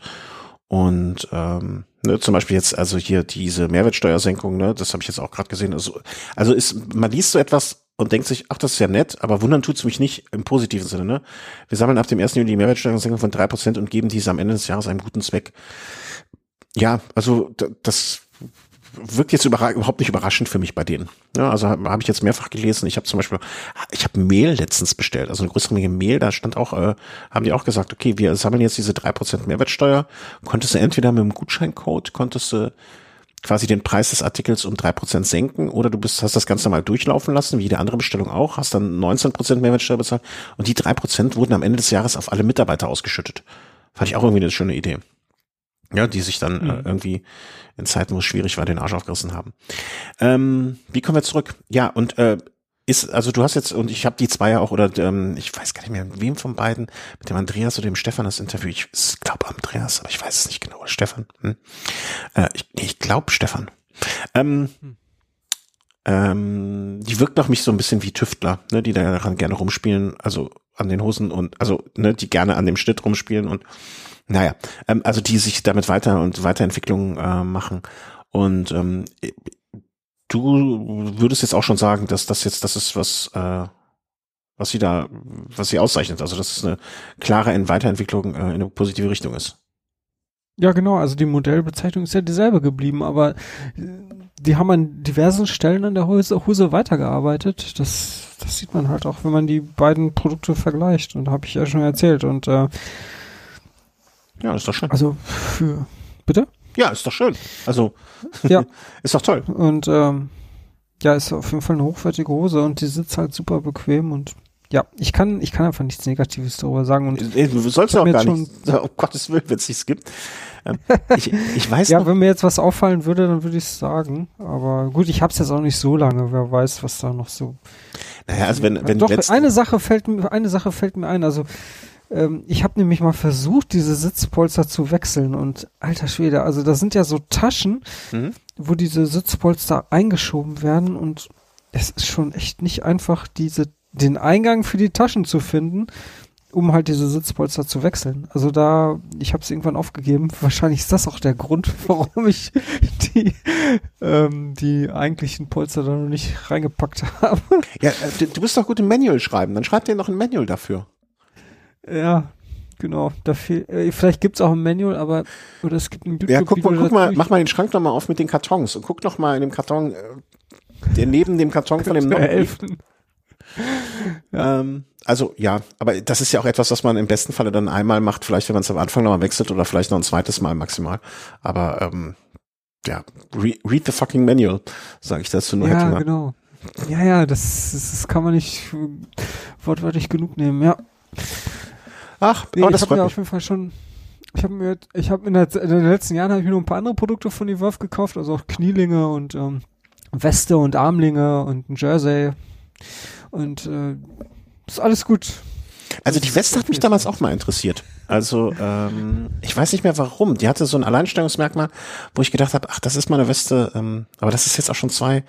und ähm, ne, zum Beispiel jetzt, also hier diese Mehrwertsteuersenkung, ne, das habe ich jetzt auch gerade gesehen. Also, also ist, man liest so etwas und denkt sich, ach, das ist ja nett, aber wundern tut's mich nicht im positiven Sinne. Ne? Wir sammeln ab dem 1. Juli die Mehrwertsteuersenkung von drei Prozent und geben diese am Ende des Jahres einem guten Zweck. Ja, also das wirkt jetzt überhaupt nicht überraschend für mich bei denen. Ja, also habe hab ich jetzt mehrfach gelesen. Ich habe zum Beispiel, ich habe Mehl letztens bestellt, also eine größere Menge Mehl. Da stand auch, äh, haben die auch gesagt, okay, wir sammeln jetzt diese drei Prozent Mehrwertsteuer. Konntest du entweder mit dem Gutscheincode, konntest du quasi den Preis des Artikels um drei Prozent senken oder du bist, hast das Ganze mal durchlaufen lassen, wie jede andere Bestellung auch, hast dann 19 Prozent Mehrwertsteuer bezahlt und die drei Prozent wurden am Ende des Jahres auf alle Mitarbeiter ausgeschüttet. Fand ich auch irgendwie eine schöne Idee. Ja, die sich dann äh, mhm. äh, irgendwie in Zeiten, wo es schwierig war, den Arsch aufgerissen haben. Ähm, wie kommen wir zurück? Ja, und äh, ist, also du hast jetzt, und ich habe die zwei ja auch, oder ähm, ich weiß gar nicht mehr, wem von beiden, mit dem Andreas oder dem Stefan das Interview, ich glaube Andreas, aber ich weiß es nicht genau, Stefan. Hm? Äh, ich ich glaube Stefan. Ähm, hm. Ähm, die wirkt auf mich so ein bisschen wie Tüftler, ne, die daran gerne rumspielen, also an den Hosen und also ne, die gerne an dem Schnitt rumspielen und naja, ähm, also die sich damit weiter und Weiterentwicklung äh, machen. Und ähm, du würdest jetzt auch schon sagen, dass das jetzt das ist, was äh, was sie da, was sie auszeichnet. Also dass es eine klare Weiterentwicklung äh, in eine positive Richtung ist. Ja, genau. Also die Modellbezeichnung ist ja dieselbe geblieben, aber äh, die haben an diversen Stellen an der Hose, Hose weitergearbeitet. Das, das sieht man halt auch, wenn man die beiden Produkte vergleicht. Und habe ich ja schon erzählt. Und äh, ja, ist doch schön. Also für bitte? Ja, ist doch schön. Also ja, ist doch toll. Und ähm, ja, ist auf jeden Fall eine hochwertige Hose und die sitzt halt super bequem und ja, ich kann, ich kann einfach nichts Negatives darüber sagen. Und du sollst ja auch gar nicht, um Gottes Willen, wenn es nichts gibt. Ähm, ich, ich weiß Ja, noch, wenn mir jetzt was auffallen würde, dann würde ich es sagen. Aber gut, ich habe es jetzt auch nicht so lange. Wer weiß, was da noch so. Naja, also wenn, wenn Doch, eine Sache fällt mir, eine Sache fällt mir ein. Also ähm, ich habe nämlich mal versucht, diese Sitzpolster zu wechseln und alter Schwede, also da sind ja so Taschen, mhm. wo diese Sitzpolster eingeschoben werden und es ist schon echt nicht einfach, diese den Eingang für die Taschen zu finden, um halt diese Sitzpolster zu wechseln. Also da, ich habe es irgendwann aufgegeben. Wahrscheinlich ist das auch der Grund, warum ich die, ähm, die eigentlichen Polster da noch nicht reingepackt habe. Ja, äh, du bist doch gut im Manual schreiben. Dann schreib dir noch ein Manual dafür. Ja, genau. Dafür, äh, vielleicht gibt's auch ein Manual, aber oder es gibt ein YouTube. Ja, guck mal, guck mal, mach mal den Schrank noch mal auf mit den Kartons und guck noch mal in dem Karton, äh, der neben dem Karton von dem noch ähm, also ja, aber das ist ja auch etwas, was man im besten Falle dann einmal macht, vielleicht wenn man es am Anfang nochmal wechselt oder vielleicht noch ein zweites Mal maximal. Aber ähm, ja, re read the fucking manual, sage ich dazu nur. Ja, genau. Ja, ja, das, das, das kann man nicht wortwörtlich genug nehmen, ja. Ach, nee, oh, das ich habe mir auf jeden Fall schon ich habe mir, ich habe in, in, den letzten Jahren habe ich mir noch ein paar andere Produkte von Evolve gekauft, also auch Knielinge und ähm, Weste und Armlinge und ein Jersey und äh, ist alles gut. Also die Weste hat mich damals auch mal interessiert. Also ähm, ich weiß nicht mehr warum. Die hatte so ein Alleinstellungsmerkmal, wo ich gedacht habe, ach, das ist meine Weste. Ähm, aber das ist jetzt auch schon zwei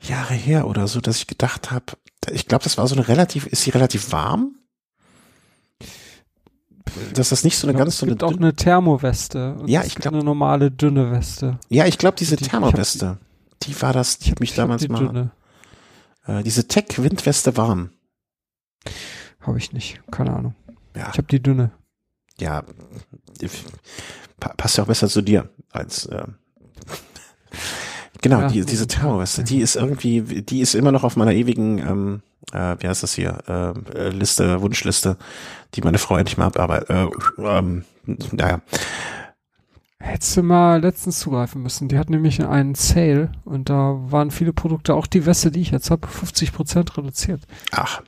Jahre her oder so, dass ich gedacht habe, ich glaube, das war so eine relativ, ist sie relativ warm? Dass das nicht so eine glaub, ganz so eine. Es gibt auch eine Thermoweste. ja, ich glaube eine normale dünne Weste. Ja, ich glaube diese die, Thermoweste, die war das, die hat mich damals mal. Dünne. Äh, diese Tech-Windweste warm. Habe ich nicht. Keine Ahnung. Ja. Ich habe die dünne. Ja, passt ja auch besser zu dir als äh, genau ja, die, diese Terrorweste. Die ist irgendwie, die ist immer noch auf meiner ewigen, ähm, äh, wie heißt das hier äh, Liste, Wunschliste, die meine Frau endlich mal abarbeitet. Äh, ähm, naja. Hättest du mal letztens zugreifen müssen. Die hat nämlich einen Sale und da waren viele Produkte, auch die Weste, die ich jetzt habe, 50 Prozent reduziert. Ach.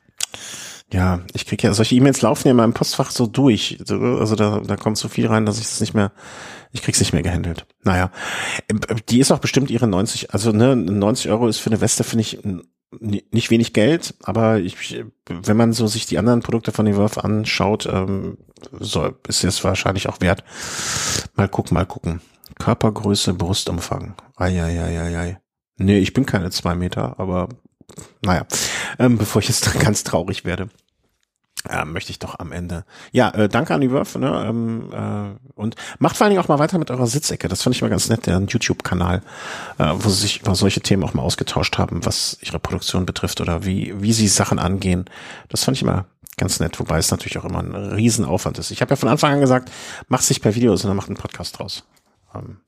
Ja, ich kriege ja, solche E-Mails laufen ja in meinem Postfach so durch. Also da, da kommt so viel rein, dass ich es nicht mehr, ich krieg's nicht mehr gehandelt. Naja, ähm, die ist auch bestimmt ihre 90, also ne, 90 Euro ist für eine Weste, finde ich, nicht wenig Geld, aber ich, wenn man so sich die anderen Produkte von Evolve anschaut, ähm, so ist es wahrscheinlich auch wert. Mal gucken, mal gucken. Körpergröße, Brustumfang. Eieieiei. Nee, ich bin keine zwei Meter, aber naja, ähm, bevor ich jetzt ganz traurig werde. Äh, möchte ich doch am Ende. Ja, äh, danke an die Wurf, ne? Ähm, äh, und macht vor allen Dingen auch mal weiter mit eurer Sitzecke. Das fand ich mal ganz nett, der YouTube-Kanal, äh, wo sie sich über solche Themen auch mal ausgetauscht haben, was ihre Produktion betrifft oder wie, wie sie Sachen angehen. Das fand ich immer ganz nett, wobei es natürlich auch immer ein Riesenaufwand ist. Ich habe ja von Anfang an gesagt, macht sich per Videos und dann macht einen Podcast draus. Ähm,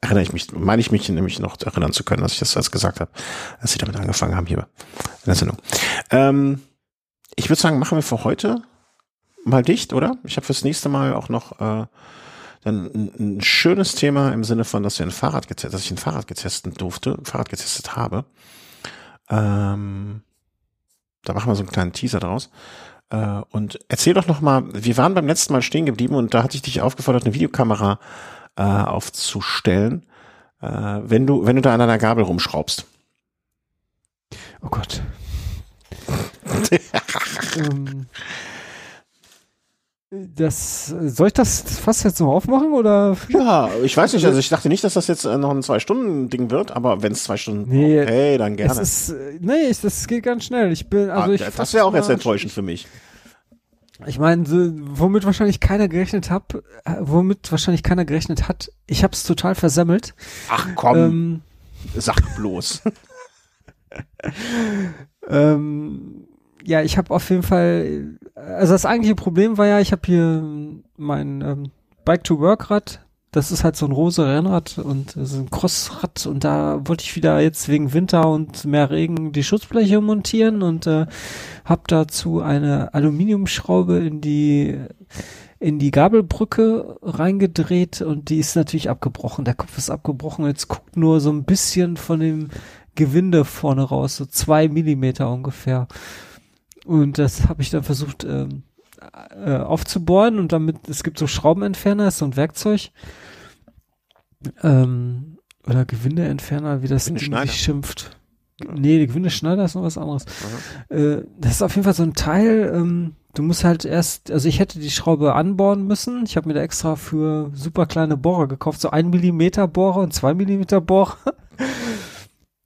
erinnere ich mich, meine ich mich nämlich noch erinnern zu können, dass ich das als gesagt habe, als sie damit angefangen haben hier in der Sendung. Ähm, ich würde sagen, machen wir für heute mal dicht, oder? Ich habe fürs nächste Mal auch noch äh, dann ein, ein schönes Thema im Sinne von, dass wir ein Fahrrad getestet, dass ich ein Fahrrad getestet durfte, Fahrrad getestet habe. Ähm, da machen wir so einen kleinen Teaser draus. Äh, und erzähl doch noch mal, wir waren beim letzten Mal stehen geblieben und da hatte ich dich aufgefordert, eine Videokamera äh, aufzustellen, äh, wenn du wenn du da an einer Gabel rumschraubst. Oh Gott. Ähm, Das, soll ich das fast jetzt noch aufmachen oder? Ja, ich weiß nicht, also ich dachte nicht, dass das jetzt äh, noch ein Zwei-Stunden-Ding wird, aber wenn es zwei Stunden Nee, hey, dann gerne. Es ist, äh, nee, das geht ganz schnell. Ich bin, also ah, ich. das wäre auch jetzt enttäuschend für mich. Ich meine, womit wahrscheinlich keiner gerechnet hat, äh, womit wahrscheinlich keiner gerechnet hat, ich hab's total versemmelt. Ach komm, Ähm, sag bloß. ähm, ja, ich habe auf jeden Fall, also das eigentliche Problem war ja, ich habe hier mein ähm, Bike-to-Work-Rad, das ist halt so ein rosa Rennrad und so ein Crossrad und da wollte ich wieder jetzt wegen Winter und mehr Regen die Schutzbleche montieren und äh, habe dazu eine Aluminiumschraube in die in die Gabelbrücke reingedreht und die ist natürlich abgebrochen. Der Kopf ist abgebrochen. Jetzt guckt nur so ein bisschen von dem Gewinde vorne raus, so zwei Millimeter ungefähr. Und das habe ich dann versucht ähm, äh, aufzubohren und damit, es gibt so Schraubenentferner, ist so ein Werkzeug. Ähm, oder Gewindeentferner, wie das irgendwie schimpft. Nee, die Gewindeschneider ist noch was anderes. Äh, das ist auf jeden Fall so ein Teil, ähm, du musst halt erst, also ich hätte die Schraube anbohren müssen. Ich habe mir da extra für super kleine Bohrer gekauft, so ein Millimeter Bohrer und zwei Millimeter Bohrer.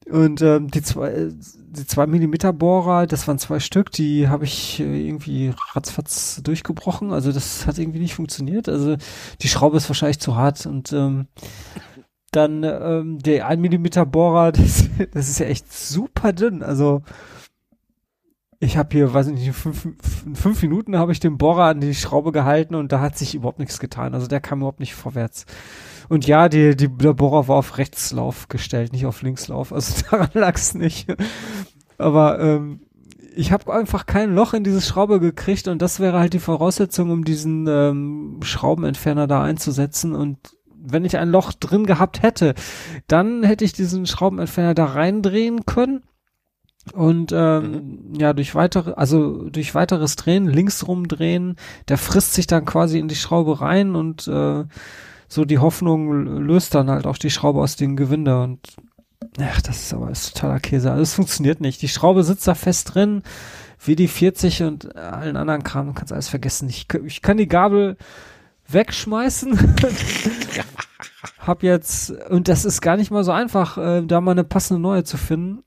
Und ähm, die zwei, die zwei Millimeter Bohrer, das waren zwei Stück, die habe ich äh, irgendwie ratzfatz durchgebrochen. Also das hat irgendwie nicht funktioniert. Also die Schraube ist wahrscheinlich zu hart und ähm, dann ähm, der 1 Millimeter Bohrer, das, das ist ja echt super dünn. Also ich habe hier, weiß ich nicht, in fünf, in fünf Minuten habe ich den Bohrer an die Schraube gehalten und da hat sich überhaupt nichts getan. Also der kam überhaupt nicht vorwärts. Und ja, die, die, der Bohrer war auf Rechtslauf gestellt, nicht auf Linkslauf. Also daran lag's nicht. Aber ähm, ich habe einfach kein Loch in diese Schraube gekriegt und das wäre halt die Voraussetzung, um diesen ähm, Schraubenentferner da einzusetzen. Und wenn ich ein Loch drin gehabt hätte, dann hätte ich diesen Schraubenentferner da reindrehen können. Und ähm, ja, durch weitere, also durch weiteres Drehen, links rumdrehen, der frisst sich dann quasi in die Schraube rein und äh, so die Hoffnung löst dann halt auch die Schraube aus dem Gewinde und ach, das ist aber ist totaler Käse. Also es funktioniert nicht. Die Schraube sitzt da fest drin, wie die 40 und allen anderen Kram, kannst alles vergessen. Ich, ich kann die Gabel wegschmeißen. Hab jetzt, und das ist gar nicht mal so einfach, äh, da mal eine passende neue zu finden.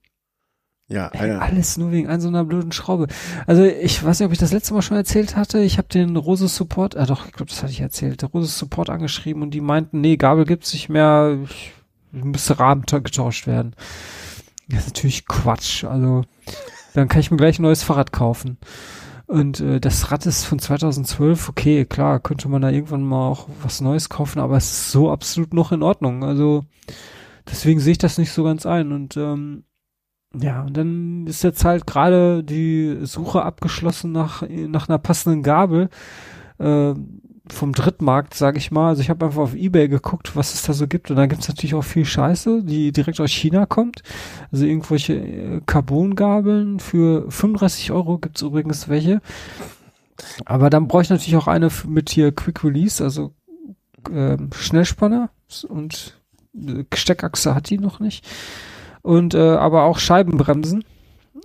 Ja, Ey, alles nur wegen ein so einer blöden Schraube. Also ich weiß nicht, ob ich das letzte Mal schon erzählt hatte. Ich habe den Rose Support, ah doch, ich glaube, das hatte ich erzählt, der Rose Support angeschrieben und die meinten, nee, Gabel gibt's nicht mehr, ich, müsste Rahmen ta- getauscht werden. Das ist natürlich Quatsch. Also dann kann ich mir gleich ein neues Fahrrad kaufen. Und äh, das Rad ist von 2012, okay, klar, könnte man da irgendwann mal auch was Neues kaufen, aber es ist so absolut noch in Ordnung. Also deswegen sehe ich das nicht so ganz ein. Und ähm, ja, und dann ist jetzt halt gerade die Suche abgeschlossen nach, nach einer passenden Gabel äh, vom Drittmarkt, sage ich mal. Also ich habe einfach auf Ebay geguckt, was es da so gibt. Und da gibt's natürlich auch viel Scheiße, die direkt aus China kommt. Also irgendwelche äh, Carbon-Gabeln für 35 Euro gibt's übrigens welche. Aber dann brauche ich natürlich auch eine mit hier Quick Release, also ähm, Schnellspanner und äh, Steckachse hat die noch nicht. Und äh, aber auch Scheibenbremsen.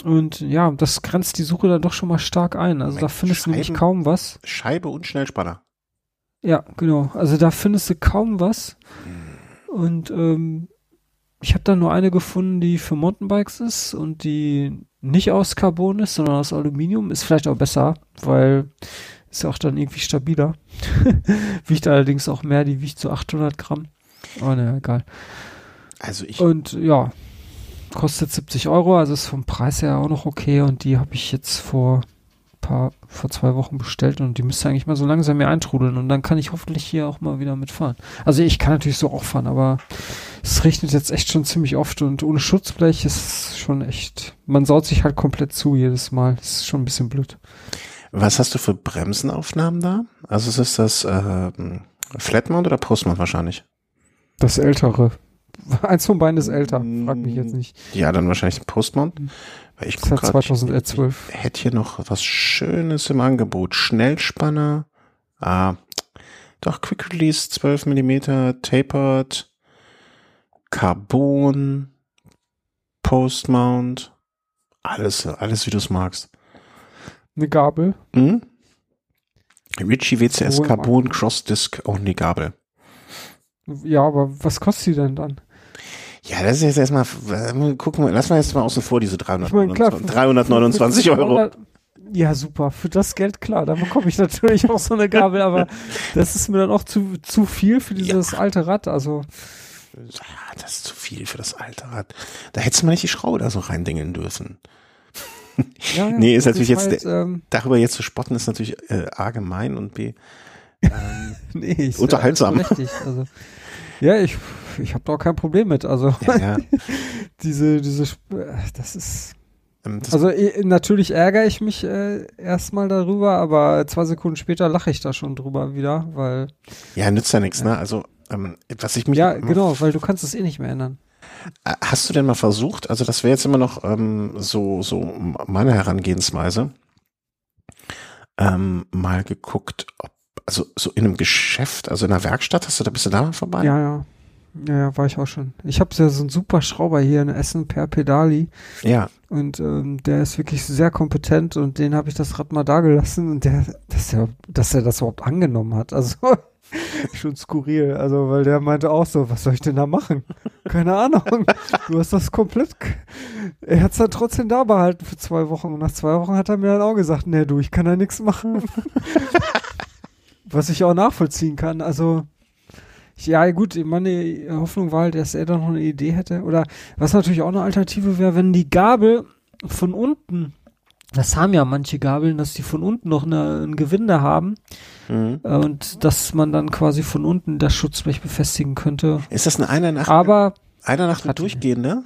Und ja, das grenzt die Suche dann doch schon mal stark ein. Also da Moment, findest du nämlich Scheiben- kaum was. Scheibe und Schnellspanner. Ja, genau. Also da findest du kaum was. Und ähm, ich habe da nur eine gefunden, die für Mountainbikes ist und die nicht aus Carbon ist, sondern aus Aluminium. Ist vielleicht auch besser, weil ist ja auch dann irgendwie stabiler. wiegt allerdings auch mehr, die wiegt so 800 Gramm. Aber naja, egal. Also ich, Und ja, kostet 70 Euro, also ist vom Preis her auch noch okay. Und die habe ich jetzt vor paar, vor zwei Wochen bestellt und die müsste eigentlich mal so langsam mir eintrudeln und dann kann ich hoffentlich hier auch mal wieder mitfahren. Also ich kann natürlich so auch fahren, aber es regnet jetzt echt schon ziemlich oft und ohne Schutzblech ist schon echt, man saut sich halt komplett zu jedes Mal. Das ist schon ein bisschen blöd. was hast du für Bremsenaufnahmen da? Also ist das ähm, Flatmount oder Postmount wahrscheinlich? Das Ältere. Eins von beiden ist älter, frag mich jetzt nicht. Ja, dann wahrscheinlich Postmount. Weil ich Das guck grad, 2012. Ich hätte hier noch was Schönes im Angebot. Schnellspanner. Ah, doch, Quick Release 12 mm, Tapered, Carbon, Postmount. Alles, alles wie du es magst. Eine Gabel. Hm? Ritchie WCS Carbon Cross Disc Only Gabel. Ja, aber was kostet die denn dann? Ja, das ist jetzt erstmal, gucken wir, lass mal jetzt mal außen vor, diese 300, Ich meine, klar, 329 Euro. Ja, super. Für das Geld, klar, da bekomme ich natürlich auch so eine Gabel, aber das ist mir dann auch zu, zu viel für dieses ja. alte Rad. Also. Ja, das ist zu viel für das alte Rad. Da hättest du mal nicht die Schraube da so reindingeln dürfen. Ja, ja, nee, ist natürlich ist jetzt, halt, ähm, darüber jetzt zu spotten, ist natürlich äh, A gemein und B ähm, nee, ich, unterhaltsam. Richtig, also, ja, ich, ich habe da auch kein Problem mit. Also ja, ja. diese, diese, das ist. Ähm, das also natürlich ärgere ich mich äh, erstmal darüber, aber zwei Sekunden später lache ich da schon drüber wieder, weil. Ja, nützt ja nichts, ne? Also ähm, was ich mich. Ja, genau, weil du kannst es eh nicht mehr ändern. Äh, hast du denn mal versucht, also das wäre jetzt immer noch ähm, so, so meine Herangehensweise, ähm, mal geguckt, ob, also so in einem Geschäft, also in einer Werkstatt, hast du da bist du da mal vorbei? Ja, ja. Ja, war ich auch schon. Ich habe ja so einen super Schrauber hier in Essen per Pedali. Ja. Und ähm, der ist wirklich sehr kompetent und den habe ich das Rad mal da gelassen und der, dass er, dass er das überhaupt angenommen hat. Also schon skurril. Also, weil der meinte auch so, was soll ich denn da machen? Keine Ahnung. Du hast das komplett. Er hat es dann trotzdem da behalten für zwei Wochen. Und nach zwei Wochen hat er mir dann auch gesagt, nee, du, ich kann da nichts machen. was ich auch nachvollziehen kann. Also, ja, gut, meine Hoffnung war halt, dass er da noch eine Idee hätte. Oder was natürlich auch eine Alternative wäre, wenn die Gabel von unten das haben ja manche Gabeln, dass die von unten noch eine, ein Gewinde haben mhm. Äh, und dass man dann quasi von unten das Schutzblech befestigen könnte. Ist das eine einer Nacht? Aber einer Nacht durchgehende?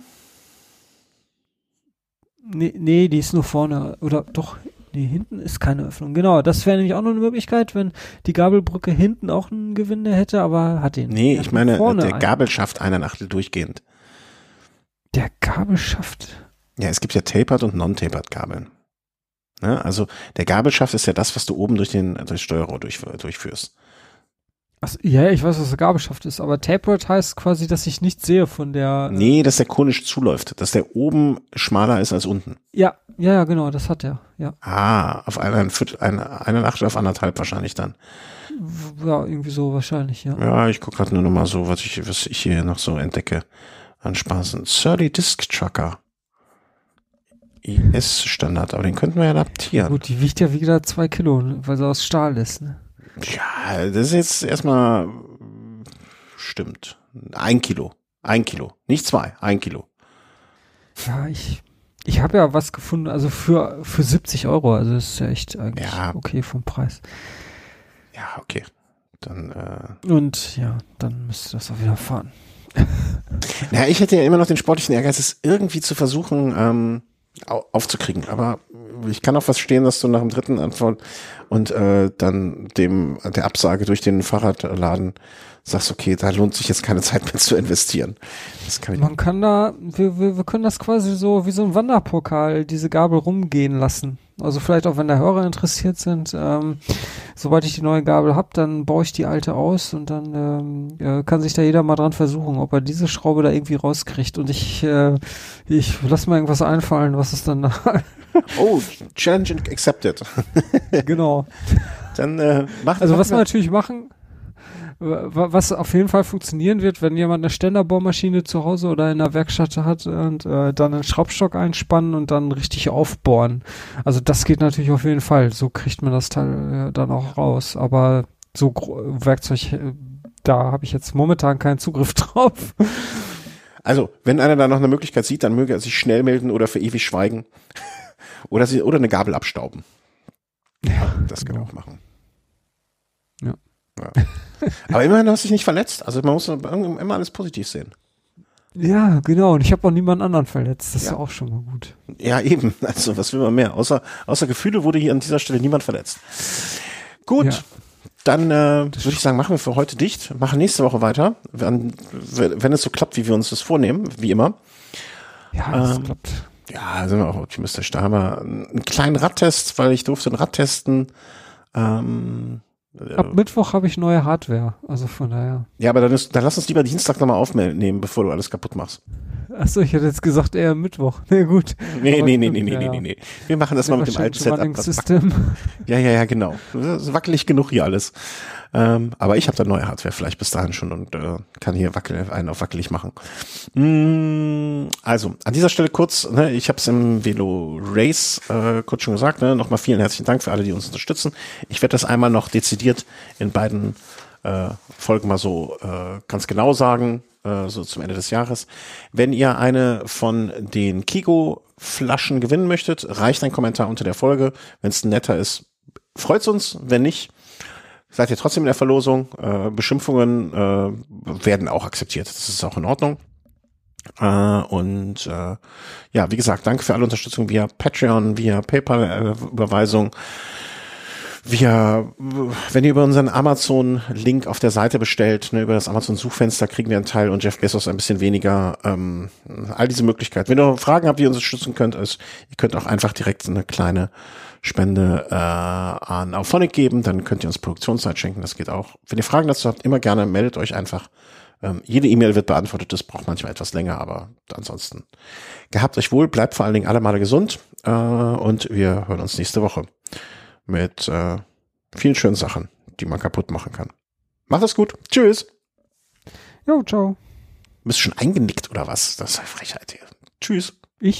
Nee, nee, die ist nur vorne oder doch Nee, hinten ist keine Öffnung. Genau, das wäre nämlich auch noch eine Möglichkeit, wenn die Gabelbrücke hinten auch ein Gewinde hätte, aber hat den. Nee, ich meine, der Gabel schafft einer Achtel durchgehend. Der Gabel schafft. Ja, es gibt ja tapered und non-tapered Gabeln. Ne? Also der Gabelschaft ist ja das, was du oben durch den durch Steuerrohr durch, durchführst. Ach, ja, ich weiß, was der Gabelschaft ist, aber Tapered heißt quasi, dass ich nichts sehe von der. Äh nee, dass der konisch zuläuft, dass der oben schmaler ist als unten. Ja, ja, ja, genau, das hat er, ja. Ah, auf einen Viertel, eine, eine Achtel auf anderthalb wahrscheinlich dann. Ja, irgendwie so wahrscheinlich, ja. Ja, ich gucke gerade nur noch mal so, was ich, was ich hier noch so entdecke an Spaß. 30 Disc Trucker. IS-Standard, aber den könnten wir ja adaptieren. Gut, die wiegt ja wieder zwei Kilo, weil sie aus Stahl ist. Ne? Ja, das ist jetzt erstmal stimmt. Ein Kilo. Ein Kilo. Nicht zwei, ein Kilo. Ja, ich, ich habe ja was gefunden, also für, für 70 Euro, also das ist ja echt eigentlich ja. okay vom Preis. Ja, okay. Dann, äh Und ja, dann müsste das auch wieder fahren. naja, ich hätte ja immer noch den sportlichen Ehrgeiz, es irgendwie zu versuchen, ähm, aufzukriegen. Aber ich kann auch was stehen, dass du nach dem dritten Antwort und äh, dann dem der Absage durch den Fahrradladen sagst, okay, da lohnt sich jetzt keine Zeit mehr zu investieren. Kann Man kann da, wir, wir, wir können das quasi so wie so ein Wanderpokal, diese Gabel rumgehen lassen. Also vielleicht auch, wenn da Hörer interessiert sind. Ähm, sobald ich die neue Gabel habe, dann baue ich die alte aus und dann ähm, äh, kann sich da jeder mal dran versuchen, ob er diese Schraube da irgendwie rauskriegt. Und ich, äh, ich lasse mir irgendwas einfallen, was es dann Oh, Challenge accepted. genau. Dann äh, machen Also was wir natürlich machen, was auf jeden Fall funktionieren wird, wenn jemand eine Ständerbohrmaschine zu Hause oder in der Werkstatt hat und äh, dann einen Schraubstock einspannen und dann richtig aufbohren. Also das geht natürlich auf jeden Fall. So kriegt man das Teil äh, dann auch raus. Aber so Werkzeug, äh, da habe ich jetzt momentan keinen Zugriff drauf. Also, wenn einer da noch eine Möglichkeit sieht, dann möge er sich schnell melden oder für ewig schweigen. oder, sie, oder eine Gabel abstauben. Ja, das kann genau. auch machen. Ja. ja. Aber immerhin hast du dich nicht verletzt. Also man muss immer alles positiv sehen. Ja, genau. Und ich habe auch niemanden anderen verletzt. Das ja. ist ja auch schon mal gut. Ja, eben. Also was will man mehr? Außer, außer Gefühle wurde hier an dieser Stelle niemand verletzt. Gut. Ja. Dann äh, würde ich sagen, machen wir für heute dicht. Machen nächste Woche weiter, wenn, wenn es so klappt, wie wir uns das vornehmen, wie immer. Ja, ähm, klappt. Ja, sind wir auch optimistisch. Da haben wir einen kleinen Radtest, weil ich durfte einen Rad testen. Ähm, Ab Mittwoch habe ich neue Hardware, also von daher. Ja, aber dann, ist, dann lass uns lieber Dienstag nochmal aufnehmen, bevor du alles kaputt machst. Achso, ich hätte jetzt gesagt eher Mittwoch. Nee, gut. Nee, nee, nee, nee, nee, nee, nee, nee. Wir machen das mal mit dem alten Setup. System. Ja, ja, ja, genau. Das ist wackelig genug hier alles. Ähm, aber ich habe da neue Hardware vielleicht bis dahin schon und äh, kann hier wackel, einen auf wackelig machen. Mm, also, an dieser Stelle kurz, ne, ich habe es im Velo Race äh, kurz schon gesagt, ne, nochmal vielen herzlichen Dank für alle, die uns unterstützen. Ich werde das einmal noch dezidiert in beiden äh, Folgen mal so äh, ganz genau sagen, äh, so zum Ende des Jahres. Wenn ihr eine von den Kigo Flaschen gewinnen möchtet, reicht ein Kommentar unter der Folge. Wenn es netter ist, freut's uns. Wenn nicht, seid ihr trotzdem in der Verlosung. Äh, Beschimpfungen äh, werden auch akzeptiert. Das ist auch in Ordnung. Äh, und äh, ja, wie gesagt, danke für alle Unterstützung via Patreon, via PayPal-Überweisung. Wir, wenn ihr über unseren Amazon-Link auf der Seite bestellt, ne, über das Amazon-Suchfenster kriegen wir einen Teil und Jeff Bezos ein bisschen weniger. Ähm, all diese Möglichkeiten. Wenn ihr Fragen habt, wie ihr uns unterstützen könnt, ist, ihr könnt auch einfach direkt eine kleine Spende äh, an Auphonic geben, dann könnt ihr uns Produktionszeit schenken, das geht auch. Wenn ihr Fragen dazu habt, immer gerne, meldet euch einfach. Ähm, jede E-Mail wird beantwortet, das braucht manchmal etwas länger, aber ansonsten gehabt euch wohl, bleibt vor allen Dingen alle Male gesund äh, und wir hören uns nächste Woche mit äh, vielen schönen Sachen, die man kaputt machen kann. Macht es gut. Tschüss. Jo, ciao. Bist du schon eingenickt oder was? Das ist eine Frechheit hier. Tschüss. Ich?